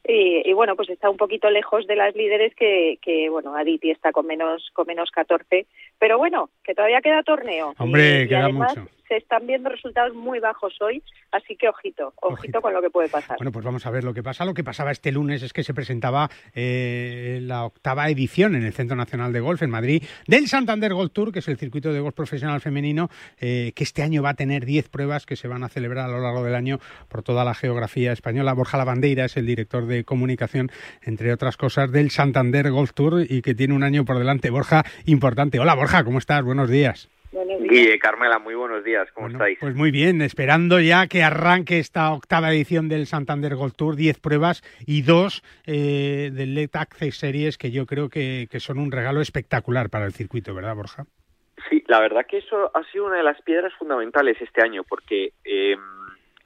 Y, y bueno, pues está un poquito lejos de las líderes que, que bueno, Aditi está con menos, con menos 14. Pero bueno, que todavía queda torneo. Hombre, Y- y queda además mucho. Se están viendo resultados muy bajos hoy, así que ojito, ojito, con lo que puede pasar. Bueno, pues vamos a ver lo que pasa. Lo que pasaba este lunes es que se presentaba eh, la octava edición en el Centro Nacional de Golf en Madrid del Santander Golf Tour, que es el circuito de golf profesional femenino, eh, que este año va a tener 10 pruebas que se van a celebrar a lo largo del año por toda la geografía española. Borja Lavandeira es el director de comunicación, entre otras cosas, del Santander Golf Tour y que tiene un año por delante. Borja, importante. Hola, Borja, ¿cómo estás? Buenos días. Guille, Carmela, muy buenos días, ¿cómo estáis? Pues muy bien, esperando ya que arranque esta octava edición del Santander Gold Tour, 10 pruebas y dos eh, del Let Access Series que yo creo que, que son un regalo espectacular para el circuito, ¿verdad, Borja? Sí, la verdad que eso ha sido una de las piedras fundamentales este año, porque eh,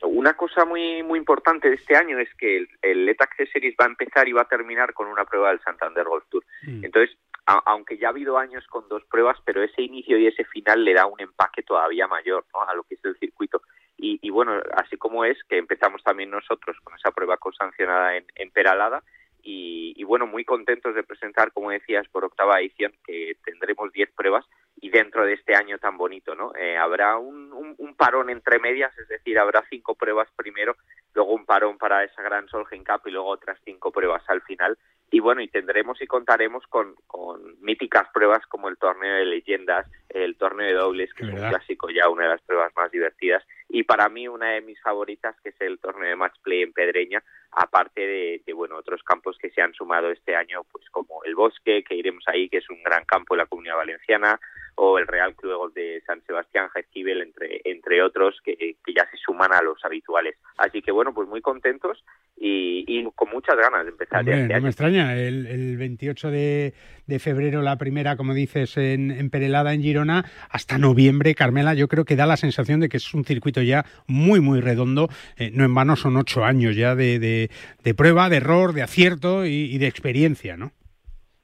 una cosa muy muy importante de este año es que el, el Let Access Series va a empezar y va a terminar con una prueba del Santander Golf Tour. Entonces, a- aunque ya ha habido años con dos pruebas, pero ese inicio y ese final le da un empaque todavía mayor ¿no? a lo que es el circuito. Y, y bueno, así como es que empezamos también nosotros con esa prueba consancionada en, Peralada, y, bueno, muy contentos de presentar, como decías, por octava edición, que tendremos 10 pruebas y dentro de este año tan bonito, ¿no? Eh, habrá un, un, un parón entre medias, es decir, habrá cinco pruebas primero, luego un parón para esa Gran Solheim Cup y luego otras cinco pruebas al final. Y bueno, y tendremos y contaremos con, con míticas pruebas como el torneo de leyendas, el torneo de dobles, que es un clásico ya, una de las pruebas más divertidas, y para mí una de mis favoritas que es el torneo de match play en Pedreña, aparte de, de, bueno otros campos que se han sumado este año, pues como el Bosque, que iremos ahí, que es un gran campo de la Comunidad Valenciana, o el Real Club de Golf de San Sebastián, Jaizkibel, entre, entre otros, que, que, ya se suman a los habituales. Así que bueno, pues muy contentos y, y con muchas ganas de empezar. Hombre, este no me extraña, el, el 28 de, de, febrero la primera, como dices, en, en, Perelada, en Girona, hasta noviembre, Carmela, yo creo que da la sensación de que es un circuito ya muy, muy redondo. Eh, no en vano son ocho años ya de, de, prueba, de error, de acierto y, y de experiencia, ¿no?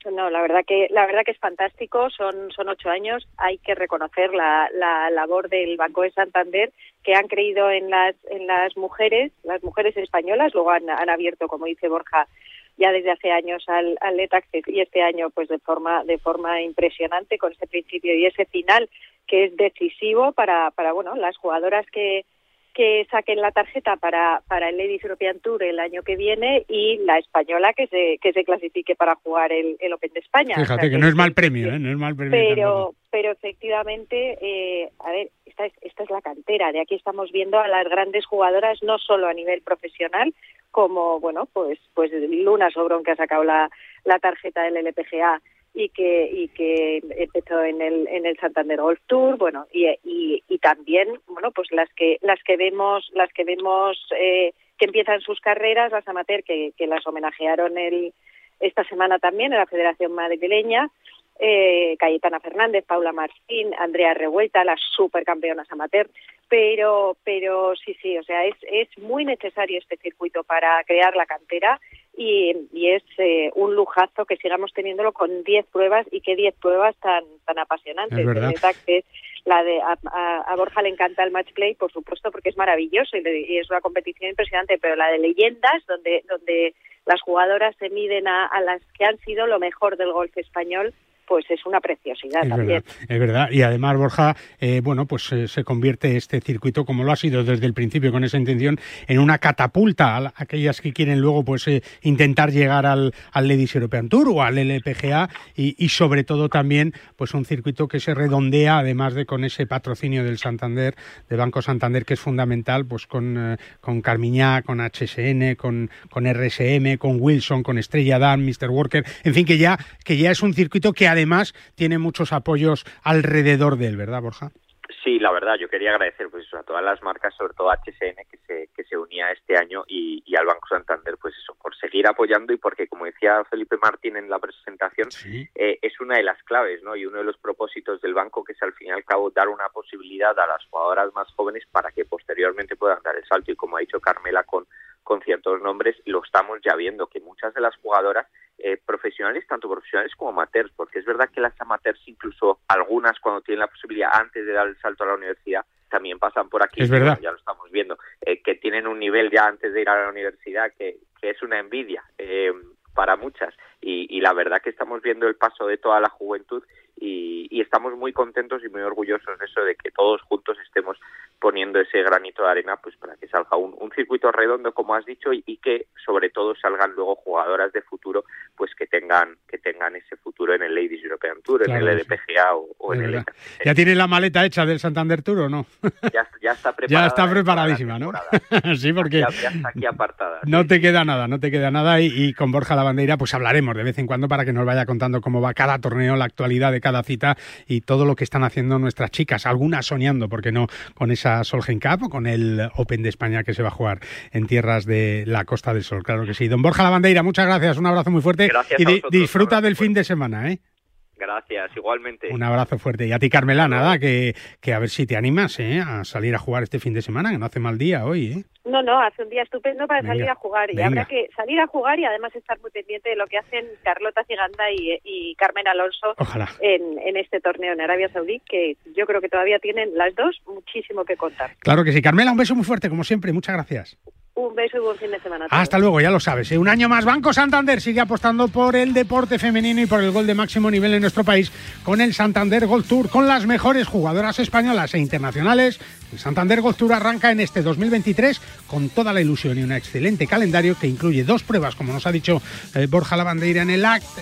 No, la verdad que la verdad que es fantástico. Son son ocho años. Hay que reconocer la, la labor del Banco de Santander que han creído en las en las mujeres, las mujeres españolas. Luego han, han abierto, como dice Borja, ya desde hace años al, al Net Access y este año pues de forma de forma impresionante con ese principio y ese final que es decisivo para para bueno las jugadoras que que saquen la tarjeta para, para el Ladies European Tour el año que viene y la española que se, que se clasifique para jugar el, el Open de España. Fíjate o sea, que, que, no es mal premio, ¿eh? no es mal premio. Pero, pero efectivamente, eh, a ver, esta es, esta es la cantera. De aquí estamos viendo a las grandes jugadoras, no solo a nivel profesional, como, bueno, pues, pues Luna Sobrón que ha sacado la, la tarjeta del LPGA y que y que empezó en el en el Santander Golf Tour bueno y, y, y también bueno pues las que las que vemos las que vemos eh, que empiezan sus carreras las amateur que, que las homenajearon el esta semana también en la Federación Madrileña eh, Cayetana Fernández, Paula Martín, Andrea Revuelta, las supercampeonas amateur, pero, pero sí, sí, o sea, es, es muy necesario este circuito para crear la cantera y, y es eh, un lujazo que sigamos teniéndolo con 10 pruebas y que 10 pruebas tan, tan apasionantes. Es verdad. Que la de a, a, a, Borja le encanta el match play, por supuesto, porque es maravilloso y, y es una competición impresionante, pero la de leyendas, donde, donde las jugadoras se miden a, a las que han sido lo mejor del golf español, pues es una preciosidad es también. Verdad, es verdad. Y además, Borja, eh, bueno, pues eh, se convierte este circuito, como lo ha sido desde el principio con esa intención, en una catapulta a aquellas que quieren luego pues eh, intentar llegar al, al Ladies European Tour o al LPGA y, y, sobre todo también pues un circuito que se redondea, además de con ese patrocinio del Santander, de Banco Santander, que es fundamental, pues con, con Carmiñá, con HSN, con, con RSM, con Wilson, con Estrella Dan, Mr. Worker, en fin, que ya, que ya es un circuito que además además tiene muchos apoyos alrededor de él, ¿verdad, Borja? Sí, la verdad, yo quería agradecer pues eso, a todas las marcas, sobre todo a HSN, que se, que se unía este año y, y, al Banco Santander, pues eso, por seguir apoyando y porque, como decía Felipe Martín en la presentación, sí. eh, es una de las claves, ¿no? Y uno de los propósitos del banco, que es al fin y al cabo dar una posibilidad a las jugadoras más jóvenes para que posteriormente puedan dar el salto. Y como ha dicho Carmela con, con ciertos nombres, lo estamos ya viendo, que muchas de las jugadoras eh, profesionales, tanto profesionales como amateurs, porque es verdad que las amateurs, incluso algunas cuando tienen la posibilidad antes de dar el salto a la universidad, también pasan por aquí, es verdad. ya lo estamos viendo, eh, que tienen un nivel ya antes de ir a la universidad que, que es una envidia eh, para muchas. Y, y, la verdad que estamos viendo el paso de toda la juventud y, y, estamos muy contentos y muy orgullosos de eso, de que todos juntos estemos poniendo ese granito de arena pues para que salga un, un circuito redondo como has dicho y, y, que sobre todo salgan luego jugadoras de futuro pues que tengan que tengan ese futuro en el Ladies European Tour claro, en el LPGA o, o en el ¿Ya tiene la maleta hecha del Santander Tour o no? Ya, ya está preparada. ya está preparadísima, ¿no? sí, porque ya, ya, está aquí apartada. No sí. te queda nada, no te queda nada y, y con Borja Lavandeira pues hablaremos de vez en cuando para que nos vaya contando cómo va cada torneo, la actualidad de cada cita y todo lo que están haciendo nuestras chicas, algunas soñando, porque no, con esa Solheim Cup o con el Open de España que se va a jugar en tierras de la Costa del Sol, claro que sí. Don Borja Lavandeira, muchas gracias, un abrazo muy fuerte. Gracias y di disfruta del fin de semana, ¿eh? Gracias, igualmente. Un abrazo fuerte. Y a ti, Carmela, nada, que, que a ver si te animas ¿eh? a salir a jugar este fin de semana, que no hace mal día hoy, ¿eh? No, no, hace un día estupendo para venga, salir a jugar. Y venga. habrá que salir a jugar y además estar muy pendiente de lo que hacen Carlota Ciganda y, y Carmen Alonso en, en, este torneo en Arabia Saudí, que yo creo que todavía tienen las dos muchísimo que contar. Claro que sí. Carmela, un beso muy fuerte, como siempre. Muchas gracias. Un beso y buen fin de semana. Hasta luego, ya lo sabes. ¿eh? Un año más, Banco Santander sigue apostando por el deporte femenino y por el gol de máximo nivel en nuestro país con el Santander Gold Tour, con las mejores jugadoras españolas e internacionales. El Santander Gold Tour arranca en este 2023 con toda la ilusión y un excelente calendario que incluye dos pruebas, como nos ha dicho eh, Borja Lavandeira en el acto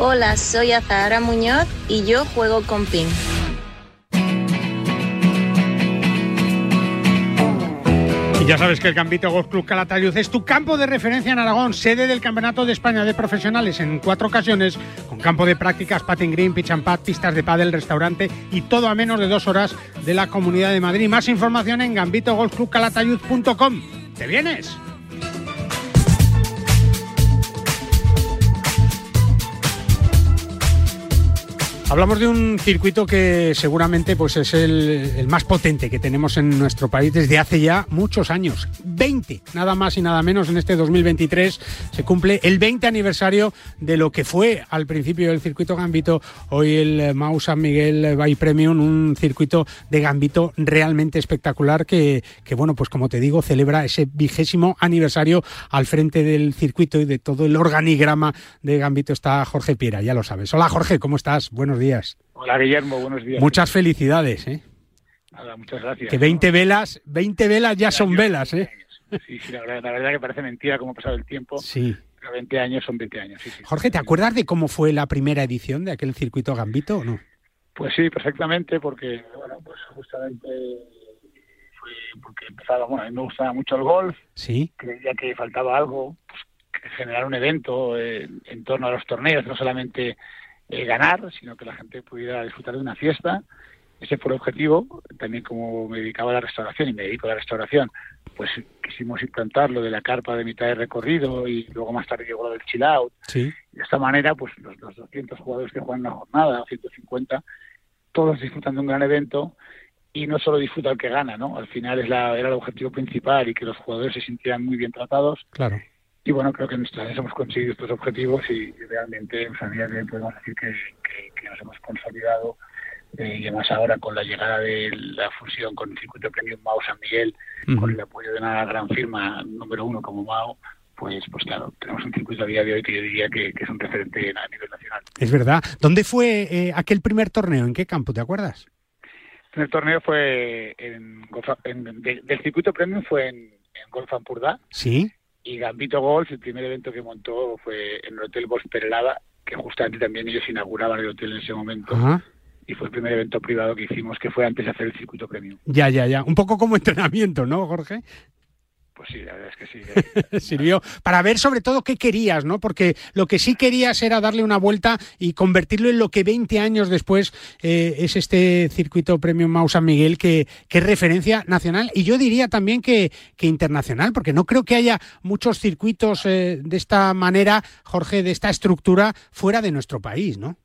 Hola, soy Azahara Muñoz y yo juego con PIN. Ya sabes que el Gambito Golf Club Calatayud es tu campo de referencia en Aragón, sede del Campeonato de España de Profesionales en cuatro ocasiones, con campo de prácticas, patting green, pitch and pad, pistas de pádel, restaurante y todo a menos de dos horas de la Comunidad de Madrid. Más información en gambitogolfclubcalatayud.com. ¿Te vienes? Hablamos de un circuito que seguramente pues, es el, el, más potente que tenemos en nuestro país desde hace ya muchos años. 20, nada más y nada menos, en este 2023 se cumple el 20 aniversario de lo que fue al principio del circuito Gambito, hoy el Mau San Miguel Bay Premium, un circuito de Gambito realmente espectacular que, que, bueno, pues como te digo, celebra ese vigésimo aniversario al frente del circuito y de todo el organigrama de Gambito está Jorge Piera, ya lo sabes. Hola Jorge, ¿cómo estás? Buenos días. Hola Guillermo, buenos días. Muchas felicidades, ¿eh? Nada, muchas gracias. Que 20 velas, 20 velas ya son velas, ¿eh? Sí, sí, la verdad, la verdad que parece mentira cómo ha pasado el tiempo. Sí. Pero 20 años son 20 años, sí, sí. Jorge, ¿te acuerdas de cómo fue la primera edición de aquel circuito Gambito o no? Pues sí, perfectamente, porque, bueno, pues justamente fue porque empezaba, bueno, a mí me gustaba mucho el golf. Sí. Creía que faltaba algo, pues, generar un evento eh, en torno a los torneos, no solamente eh, ganar, sino que la gente pudiera disfrutar de una fiesta. Ese fue el objetivo. También como me dedicaba a la restauración y me dedico a la restauración, pues quisimos implantar lo de la carpa de mitad de recorrido y luego más tarde llegó lo del chill out. Sí. De esta manera, pues los, los 200 jugadores que juegan una jornada, 150, todos disfrutan de un gran evento y no solo disfruta el que gana, ¿no? Al final es la, era el objetivo principal y que los jugadores se sintieran muy bien tratados. Claro. Y bueno, creo que en hemos conseguido estos objetivos y realmente pues, a día de hoy podemos decir que, que, que nos hemos consolidado eh, y además ahora con la llegada de la fusión con el circuito premium Mao San Miguel, uh -huh. con el apoyo de una gran firma número uno como Mao, pues, pues claro, tenemos un circuito a día de hoy que yo diría que, que es un referente a nivel nacional. Es verdad. ¿Dónde fue eh, aquel primer torneo? ¿En qué campo? ¿Te acuerdas? El primer torneo fue en, en de, del circuito premium fue en, en Golf Ampurdá. Sí y Gambito Golf, el primer evento que montó fue en el Hotel Golf Perelada, que justamente también ellos inauguraban el hotel en ese momento. Ajá. Y fue el primer evento privado que hicimos, que fue antes de hacer el circuito premium. Ya, ya, ya. Un poco como entrenamiento, ¿no, Jorge? Pues sí, la verdad es que sí. Sirvió para ver sobre todo qué querías, ¿no? Porque lo que sí querías era darle una vuelta y convertirlo en lo que 20 años después eh, es este circuito Premium Mau San Miguel que, que, es referencia nacional y yo diría también que, que internacional, porque no creo que haya muchos circuitos eh, de esta manera, Jorge, de esta estructura fuera de nuestro país, ¿no?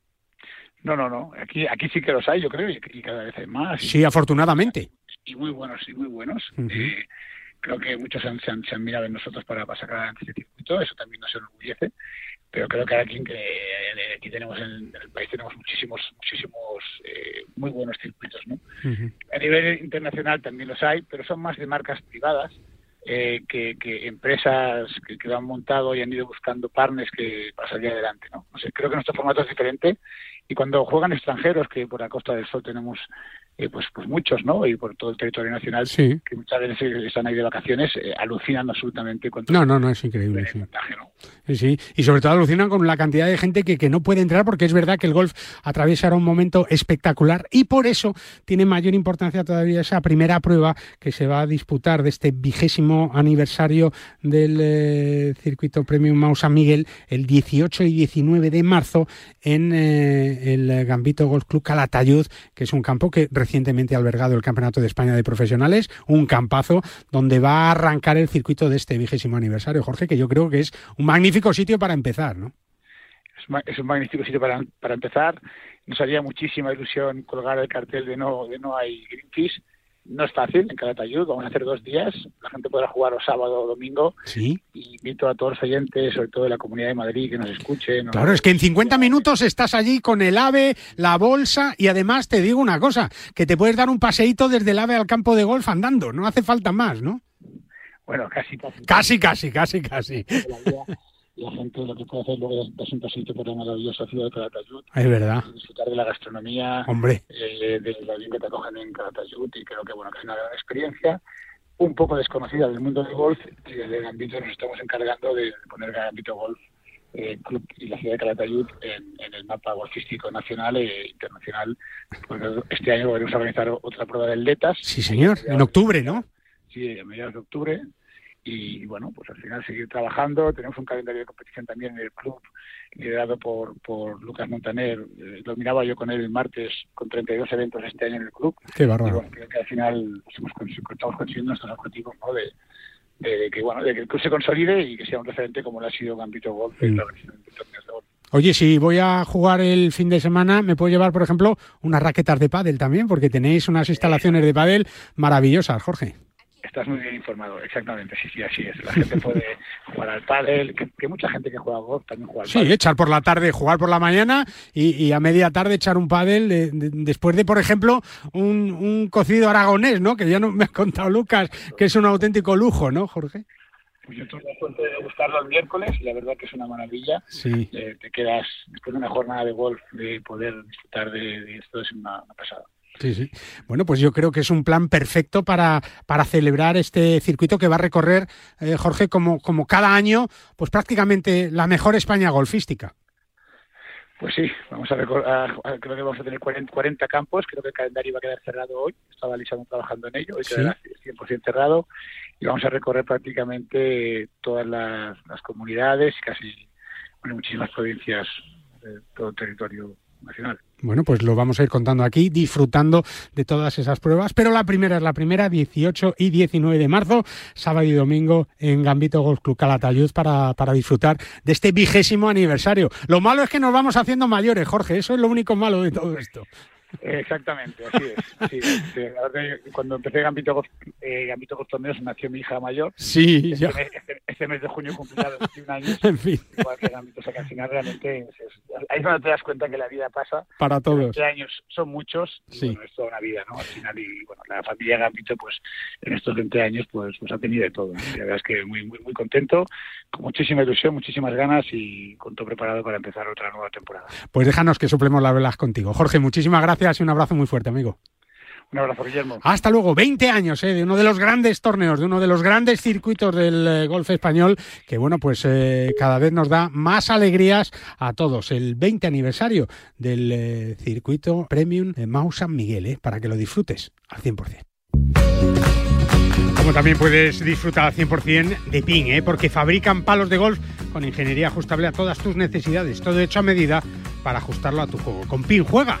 No, no, no. Aquí, aquí sí que los hay, yo creo, y, cada vez hay más. Sí, afortunadamente. Y muy buenos, y muy buenos. eh, creo que muchos se han, se han, se han mirado en nosotros para, para sacar adelante este circuito, eso también nos enorgullece, pero creo que aquí, que aquí tenemos en, el país tenemos muchísimos, muchísimos eh, muy buenos circuitos. ¿no? Uh -huh. A nivel internacional también los hay, pero son más de marcas privadas. Eh, que, que, empresas que, que, lo han montado y han ido buscando partners que para salir adelante. ¿no? O sea, creo que nuestro formato es diferente y cuando juegan extranjeros, que por la Costa del Sol tenemos eh, pues, pues muchos, ¿no? Y por todo el territorio nacional, sí. que muchas veces están ahí de vacaciones, eh, alucinan absolutamente con No, no, no, es increíble. Sí. Montaje, ¿no? sí. y sobre todo alucinan con la cantidad de gente que, que, no puede entrar, porque es verdad que el golf atraviesa ahora un momento espectacular y por eso tiene mayor importancia todavía esa primera prueba que se va a disputar de este vigésimo aniversario del eh, circuito Premium Mau San Miguel el 18 y 19 de marzo en eh, el Gambito Golf Club Calatayud, que es un campo que recientemente albergado el Campeonato de España de Profesionales, un campazo donde va a arrancar el circuito de este vigésimo aniversario, Jorge, que yo creo que es un magnífico sitio para empezar, ¿no? Es un magnífico sitio para, para empezar. Nos haría muchísima ilusión colgar el cartel de no, de no hay Greenpeace. No es fácil en Calatayud, vamos a hacer dos días. La gente podrá jugar o sábado o domingo. Sí. Y invito a todos los oyentes, sobre todo de la comunidad de Madrid, que nos escuchen. Claro, es que en 50 minutos estás allí con el AVE, la bolsa y además te digo una cosa, que te puedes dar un paseíto desde el AVE al campo de golf andando. No hace falta más, ¿no? Bueno, casi, casi. Casi, casi, casi, casi. La gente lo que puede hacer luego es un pasito por la maravillosa ciudad de Calatayud. Es verdad. Disfrutar de la gastronomía, Hombre. Eh, de la bien que te acogen en Calatayud y creo que bueno que es una gran experiencia un poco desconocida del mundo del golf y desde el ámbito nos estamos encargando de poner el ámbito golf eh, club y la ciudad de Calatayud en, en el mapa golfístico nacional e internacional. Porque este año volveremos a organizar otra prueba del LETAS. Sí, señor, en octubre, ¿no? Sí, a mediados de octubre y bueno, pues al final seguir trabajando. Tenemos un calendario de competición también en el club, liderado por, por Lucas Montaner. Eh, lo miraba yo con él el martes, con 32 eventos este año en el club. Qué bárbaro. Bueno, creo que al final estamos consiguiendo nuestros objetivos, ¿no? De, que bueno, de que el club se consolide y que sea un referente como lo ha sido Gambito Golf en la versión de torneos de golf. Oye, si voy a jugar el fin de semana, me puedo llevar, por ejemplo, unas raquetas de pádel también, porque tenéis unas instalaciones de pádel maravillosas, Jorge. Estás muy bien informado, exactamente, sí, sí, así es. La gente puede jugar al pádel, que, que, mucha gente que juega golf también juega al Sí, pádel. echar por la tarde, jugar por la mañana y, y a media tarde echar un pádel de, de, después de, por ejemplo, un, un, cocido aragonés, ¿no? Que ya no me ha contado Lucas, que es un auténtico lujo, ¿no, Jorge? Pues yo tuve la suerte de buscarlo el miércoles y la verdad que es una maravilla. Sí. Eh, te quedas, después de una jornada de golf, de poder disfrutar de, de esto es una, una pasada. Sí, sí. Bueno, pues yo creo que es un plan perfecto para, para celebrar este circuito que va a recorrer, eh, Jorge, como, como cada año, pues prácticamente la mejor España golfística. Pues sí, vamos a recordar, creo que vamos a tener 40, 40, campos, creo que el calendario va a quedar cerrado hoy, estaba Lisandro trabajando en ello, hoy ¿Sí? quedará 100% cerrado y vamos a recorrer prácticamente todas las, las comunidades casi bueno, muchísimas provincias de todo el territorio Bueno, pues lo vamos a ir contando aquí, disfrutando de todas esas pruebas. Pero la primera es la primera, 18 y 19 de marzo, sábado y domingo en Gambito Golf Club Calatayud para, para disfrutar de este vigésimo aniversario. Lo malo es que nos vamos haciendo mayores, Jorge. Eso es lo único malo de todo esto. Exactamente, así es. Así es. Cuando empecé Gambito eh, Gambito Golf Torneos nació mi hija mayor. Sí, este, ya. mes, este, este, mes de junio cumplirá los 21 años. En fin. Igual que Gambito, o sea que al final realmente es, es, ahí es donde te das cuenta que la vida pasa. Para todos. 20 años son muchos y sí. bueno, es toda una vida, ¿no? Al final, y bueno, la familia Gambito, pues en estos 20 años, pues, pues ha tenido de todo. ¿no? Y la verdad es que muy, muy, muy contento, con muchísima ilusión, muchísimas ganas y con todo preparado para empezar otra nueva temporada. Pues déjanos que suplemos las velas contigo. Jorge, muchísimas gracias y un abrazo muy fuerte, amigo. Un abrazo, Guillermo. Hasta luego. 20 años ¿eh? de uno de los grandes torneos, de uno de los grandes circuitos del eh, golf español, que bueno, pues eh, cada vez nos da más alegrías a todos. El 20 aniversario del circuito Premium de Mau San Miguel, para que lo disfrutes al 100%. Como también puedes disfrutar al 100% de PIN, ¿eh? porque fabrican palos de golf con ingeniería ajustable a todas tus necesidades, todo hecho a medida para ajustarlo a tu juego. Con PIN juega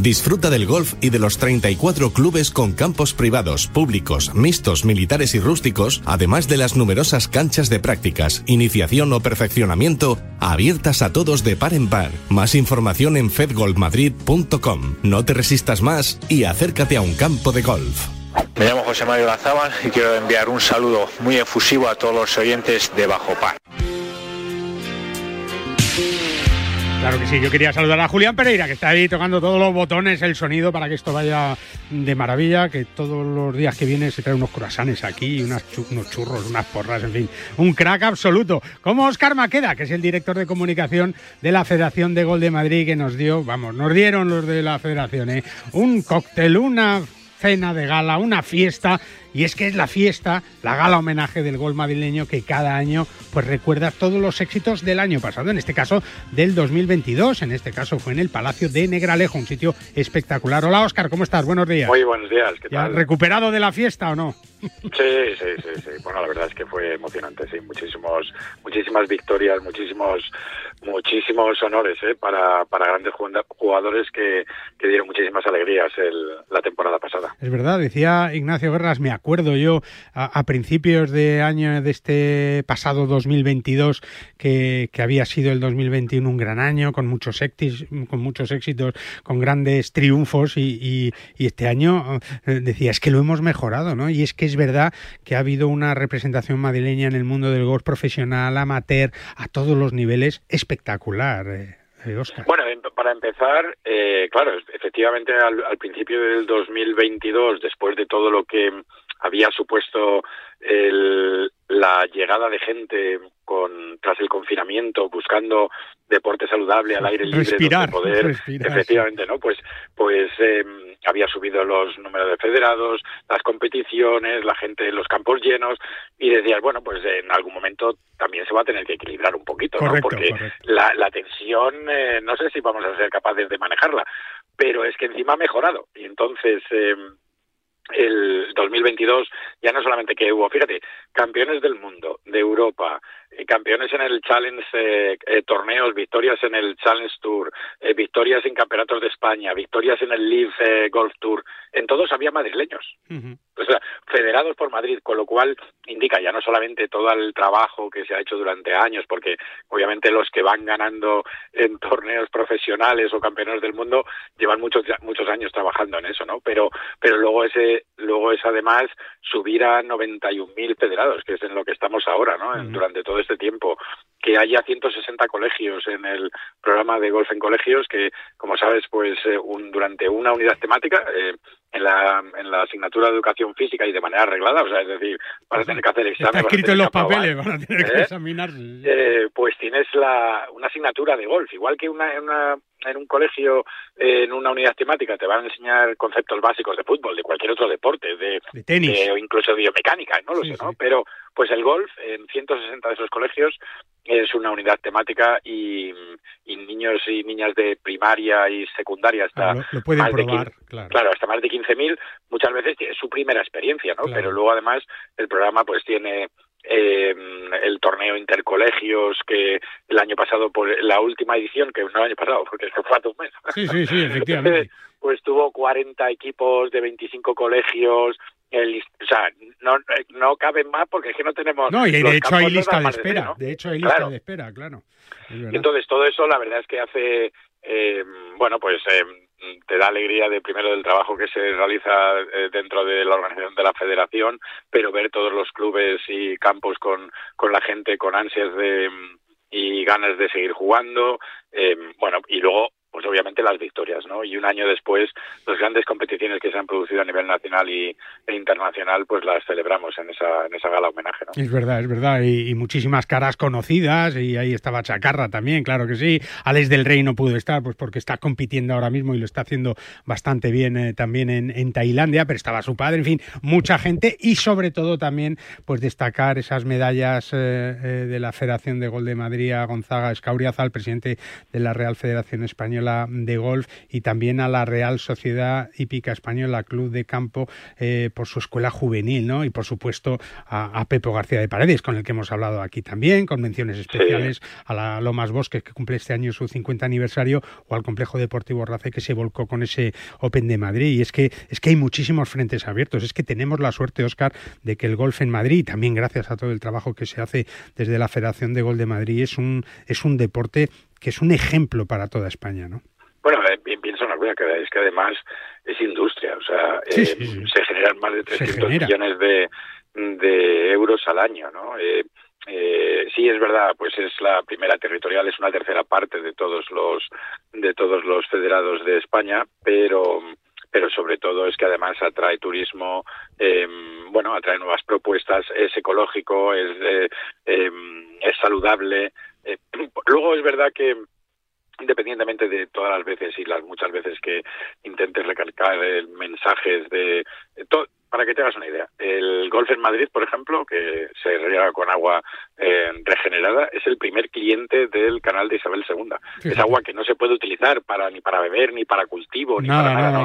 Disfruta del golf y de los 34 clubes con campos privados, públicos, mixtos, militares y rústicos, además de las numerosas canchas de prácticas, iniciación o perfeccionamiento abiertas a todos de par en par. Más información en fedgolfmadrid.com. No te resistas más y acércate a un campo de golf. Me llamo José Mario Lazábal y quiero enviar un saludo muy efusivo a todos los oyentes de Bajo Par. Claro que sí, yo quería saludar a Julián Pereira, que está ahí tocando todos los botones, el sonido, para que esto vaya de maravilla, que todos los días que viene se trae unos croissants aquí, unas unos churros, unas porras, en fin, un crack absoluto. Como Oscar Maqueda, que es el director de comunicación de la Federación de Gol de Madrid, que nos dio, vamos, nos dieron los de la Federación, ¿eh? un cóctel, una cena de gala, una fiesta, y es que es la fiesta, la gala homenaje del gol madrileño que cada año pues recuerda todos los éxitos del año pasado, en este caso del 2022, en este caso fue en el Palacio de Negralejo, un sitio espectacular. Hola Óscar, ¿cómo estás? Buenos días. Muy buenos días, ¿qué ¿Ya tal? recuperado de la fiesta o no? Sí, sí, sí, sí. Bueno, la verdad es que fue emocionante, sí. Muchísimos, muchísimas victorias, muchísimos, muchísimos honores, ¿eh? Para, para grandes jugadores que, que dieron muchísimas alegrías el- la temporada pasada. Es verdad, decía Ignacio Guerras, me acuerdo yo a, principios de año de este pasado 2022 que, que había sido el 2021 un gran año con muchos éxitos, con muchos éxitos, con grandes triunfos y, este año eh, decía es que lo hemos mejorado, ¿no? Y es que es verdad que ha habido una representación madrileña en el mundo del golf profesional, amateur, a todos los niveles espectacular. eh, eh, Óscar. Bueno, em- para empezar, eh, claro, efectivamente al, al principio del 2022, después de todo lo que había supuesto el- la llegada de gente con tras el confinamiento buscando deporte saludable al aire libre Respirar, donde poder respirar, efectivamente no pues pues eh, había subido los números de federados las competiciones la gente en los campos llenos y decías bueno pues en algún momento también se va a tener que equilibrar un poquito no porque correcto. la, la tensión eh, no sé si vamos a ser capaces de manejarla pero es que encima ha mejorado y entonces eh, el 2022 ya no solamente que hubo, fíjate, campeones del mundo, de Europa, campeones en el Challenge, eh, eh, torneos, victorias en el Challenge Tour, eh, victorias en campeonatos de España, victorias en el Live eh, Golf Tour, en todos había madrileños o sea, federados por Madrid, con lo cual indica ya no solamente todo el trabajo que se ha hecho durante años, porque obviamente los que van ganando en torneos profesionales o campeones del mundo llevan muchos muchos años trabajando en eso, ¿no? Pero pero luego ese luego es además subir a 91.000 federados, que es en lo que estamos ahora, ¿no? Durante todo este tiempo que haya 160 colegios en el programa de golf en colegios que como sabes pues eh, un, durante una unidad temática eh, en la, en la asignatura de educación física y de manera arreglada, o sea, es decir, vas a tener que hacer examen. Está escrito en los que papeles, van a tener que ¿eh? examinarse. eh, pues tienes la, una asignatura de golf, igual que una, una- en un colegio, eh, en una unidad temática, te van a enseñar conceptos básicos de fútbol, de cualquier otro deporte, de, De tenis. de- o incluso de biomecánica, no lo Sí, sé, ¿no? Pero pues el golf en 160 de esos colegios es una unidad temática y, y niños y niñas de primaria y secundaria hasta Ah, lo, lo pueden más de probar, 15 claro. claro, hasta más de 15.000, muchas veces es su primera experiencia, ¿no? Claro. Pero luego además el programa pues tiene eh, el torneo intercolegios que el año pasado, por la última edición, que no el año pasado, porque es que fue hace un mes. Sí, sí, sí, efectivamente. pues tuvo 40 equipos de 25 colegios. El, o sea, no, no caben más porque es que no tenemos. No, y de hecho hay lista de espera. ¿no? De hecho hay lista Claro. de espera, claro. Es. Entonces, todo eso, la verdad es que hace, eh, bueno, pues eh, te da alegría de primero del trabajo que se realiza eh, dentro de la organización de la federación, pero ver todos los clubes y campos con, con la gente con ansias de y ganas de seguir jugando, eh, bueno, y luego pues obviamente las victorias, ¿no? Y un año después, las grandes competiciones que se han producido a nivel nacional y, e internacional, pues las celebramos en esa, en esa gala homenaje, ¿no? Es verdad, es verdad, y, muchísimas caras conocidas, y ahí estaba Chacarra también, claro que sí. Alex del Rey no pudo estar, pues porque está compitiendo ahora mismo y lo está haciendo bastante bien eh, también en, en Tailandia, pero estaba su padre, en fin, mucha gente, y sobre todo también, pues destacar esas medallas eh, eh, de la Federación de Gol de Madrid a Gonzaga Escauriaza, al presidente de la Real Federación Española de Golf, y también a la Real Sociedad Hípica Española Club de Campo eh, por su escuela juvenil, ¿no? Y por supuesto a, Pepo García de Paredes, con el que hemos hablado aquí también, con menciones especiales a la Lomas Bosques, que cumple este año su 50 aniversario, o al Complejo Deportivo Race, que se volcó con ese Open de Madrid. Y es que, es que hay muchísimos frentes abiertos. Es que tenemos la suerte, Oscar, de que el golf en Madrid, también gracias a todo el trabajo que se hace desde la Federación de Gol de Madrid, es un, es un deporte que es un ejemplo para toda España, ¿no? Bueno, eh, pienso una cosa, que es que además es industria, o sea, eh, se generan más de 300 millones de, de euros al año, ¿no? Eh, eh, sí es verdad pues es la primera territorial es una tercera parte de todos los de todos los federados de España pero pero sobre todo es que además atrae turismo, eh, bueno, atrae nuevas propuestas, es ecológico, es, eh, em, es saludable. Eh, luego es verdad que independientemente de todas las veces y las muchas veces que intentes recalcar mensajes de, de para que te hagas una idea, el golf en Madrid, por ejemplo, que se riega con agua eh, regenerada, es el primer cliente del canal de Isabel II. Es agua que no se puede utilizar para ni para beber, ni para cultivo, ni para nada.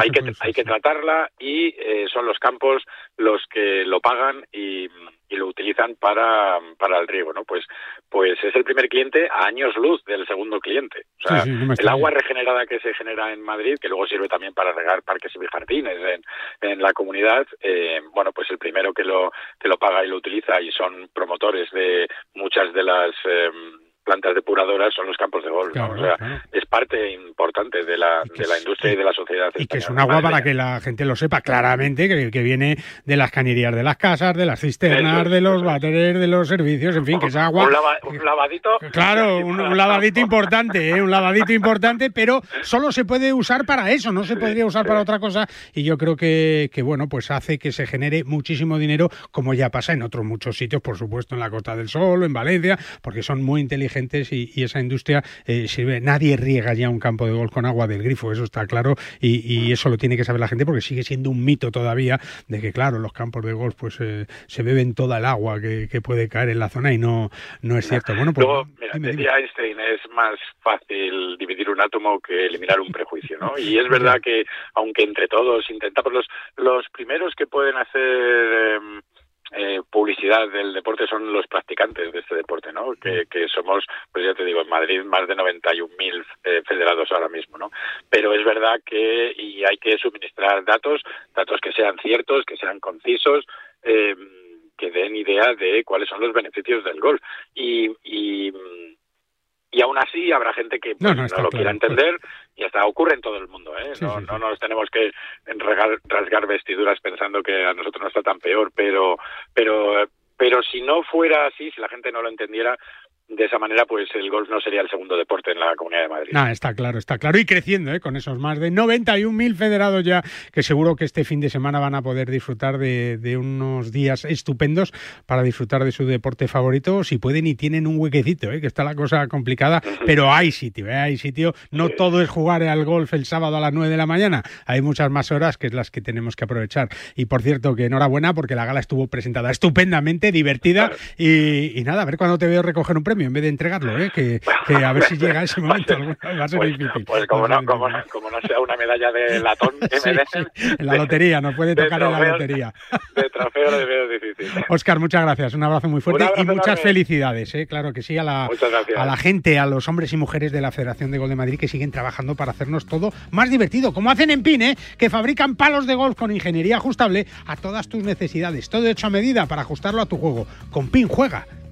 hay, que, hay que tratarla y eh, son los campos los que lo pagan y y lo utilizan para, para el riego, ¿no? Pues, pues es el primer cliente a años luz del segundo cliente. O sea, el agua regenerada que se genera en Madrid, que luego sirve también para regar parques y jardines en, en la comunidad, eh, bueno, pues el primero que lo, que lo paga y lo utiliza y son promotores de muchas de las... Eh, plantas depuradoras son los campos de golf. o sea, es parte importante de la, de la industria y de la sociedad. Y que es un agua para que la gente lo sepa claramente, que, que viene de las cañerías de las casas, de las cisternas, de los váteres, de los servicios, en fin, que es agua. Un, lavadito. Claro, un, lavadito importante, ¿eh? un lavadito importante, pero solo se puede usar para eso, no se podría usar para otra cosa. Y yo creo que, que, bueno, pues hace que se genere muchísimo dinero, como ya pasa en otros muchos sitios, por supuesto, en la Costa del Sol, en Valencia, porque son muy inteligentes y, esa industria eh, sirve. Nadie riega ya un campo de golf con agua del grifo, eso está claro, y, eso lo tiene que saber la gente porque sigue siendo un mito todavía de que, claro, los campos de golf pues eh, se beben toda el agua que, puede caer en la zona y no, no es cierto. Bueno, pues, Luego, mira, decía Einstein, es más fácil dividir un átomo que eliminar un prejuicio, ¿no? Y es verdad que, aunque entre todos intentamos, los, los primeros que pueden hacer... Em, eh, publicidad del deporte son los practicantes de este deporte, ¿no? Que, que somos, pues ya te digo, en Madrid más de 91.000 eh, federados ahora mismo, ¿no? Pero es verdad que y hay que suministrar datos, datos que sean ciertos, que sean concisos, eh, que den idea de cuáles son los beneficios del golf. Y, y y aún así habrá gente que no, pues, lo quiera entender y hasta ocurre en todo el mundo. ¿eh? no, no nos tenemos que rasgar vestiduras pensando que a nosotros nos está tan peor, pero, pero, pero si no fuera así, si la gente no lo entendiera, de esa manera, pues el golf no sería el segundo deporte en la Comunidad de Madrid. Ah, está claro, está claro. Y creciendo, ¿eh? con esos más de 91.000 federados ya, que seguro que este fin de semana van a poder disfrutar de, de, unos días estupendos para disfrutar de su deporte favorito, si pueden y tienen un huequecito, ¿eh? que está la cosa complicada, pero hay sitio, ¿eh? hay sitio. No todo es jugar al golf el sábado a las 9 de la mañana, hay muchas más horas que es las que tenemos que aprovechar. Y por cierto, que enhorabuena porque la gala estuvo presentada estupendamente, divertida, y, y nada, a ver cuándo te veo recoger un premio en vez de entregarlo, ¿eh? que, a ver si llega ese momento. Va a ser pues, difícil. Pues como, no, como, no, como no sea una medalla de latón que En la lotería, nos puede tocar en la lotería. De trofeo de veo difícil. Oscar, muchas gracias. Un abrazo muy fuerte y muchas felicidades. ¿eh? Claro que sí, a la, a la gente, a los hombres y mujeres de la Federación de Gol de Madrid que siguen trabajando para hacernos todo más divertido, como hacen en PIN, ¿eh? que fabrican palos de golf con ingeniería ajustable a todas tus necesidades. Todo hecho a medida para ajustarlo a tu juego. Con PIN juega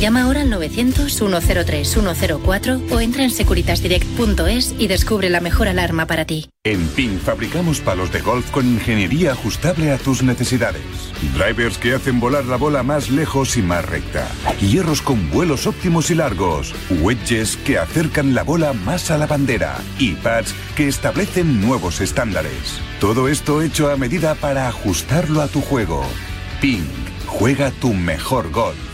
Llama ahora al 900-103-104 o entra en securitasdirect.es y descubre la mejor alarma para ti. En PIN fabricamos palos de golf con ingeniería ajustable a tus necesidades. Drivers que hacen volar la bola más lejos y más recta. Hierros con vuelos óptimos y largos. Wedges que acercan la bola más a la bandera. Y pads que establecen nuevos estándares. Todo esto hecho a medida para ajustarlo a tu juego. PIN. Juega tu mejor golf.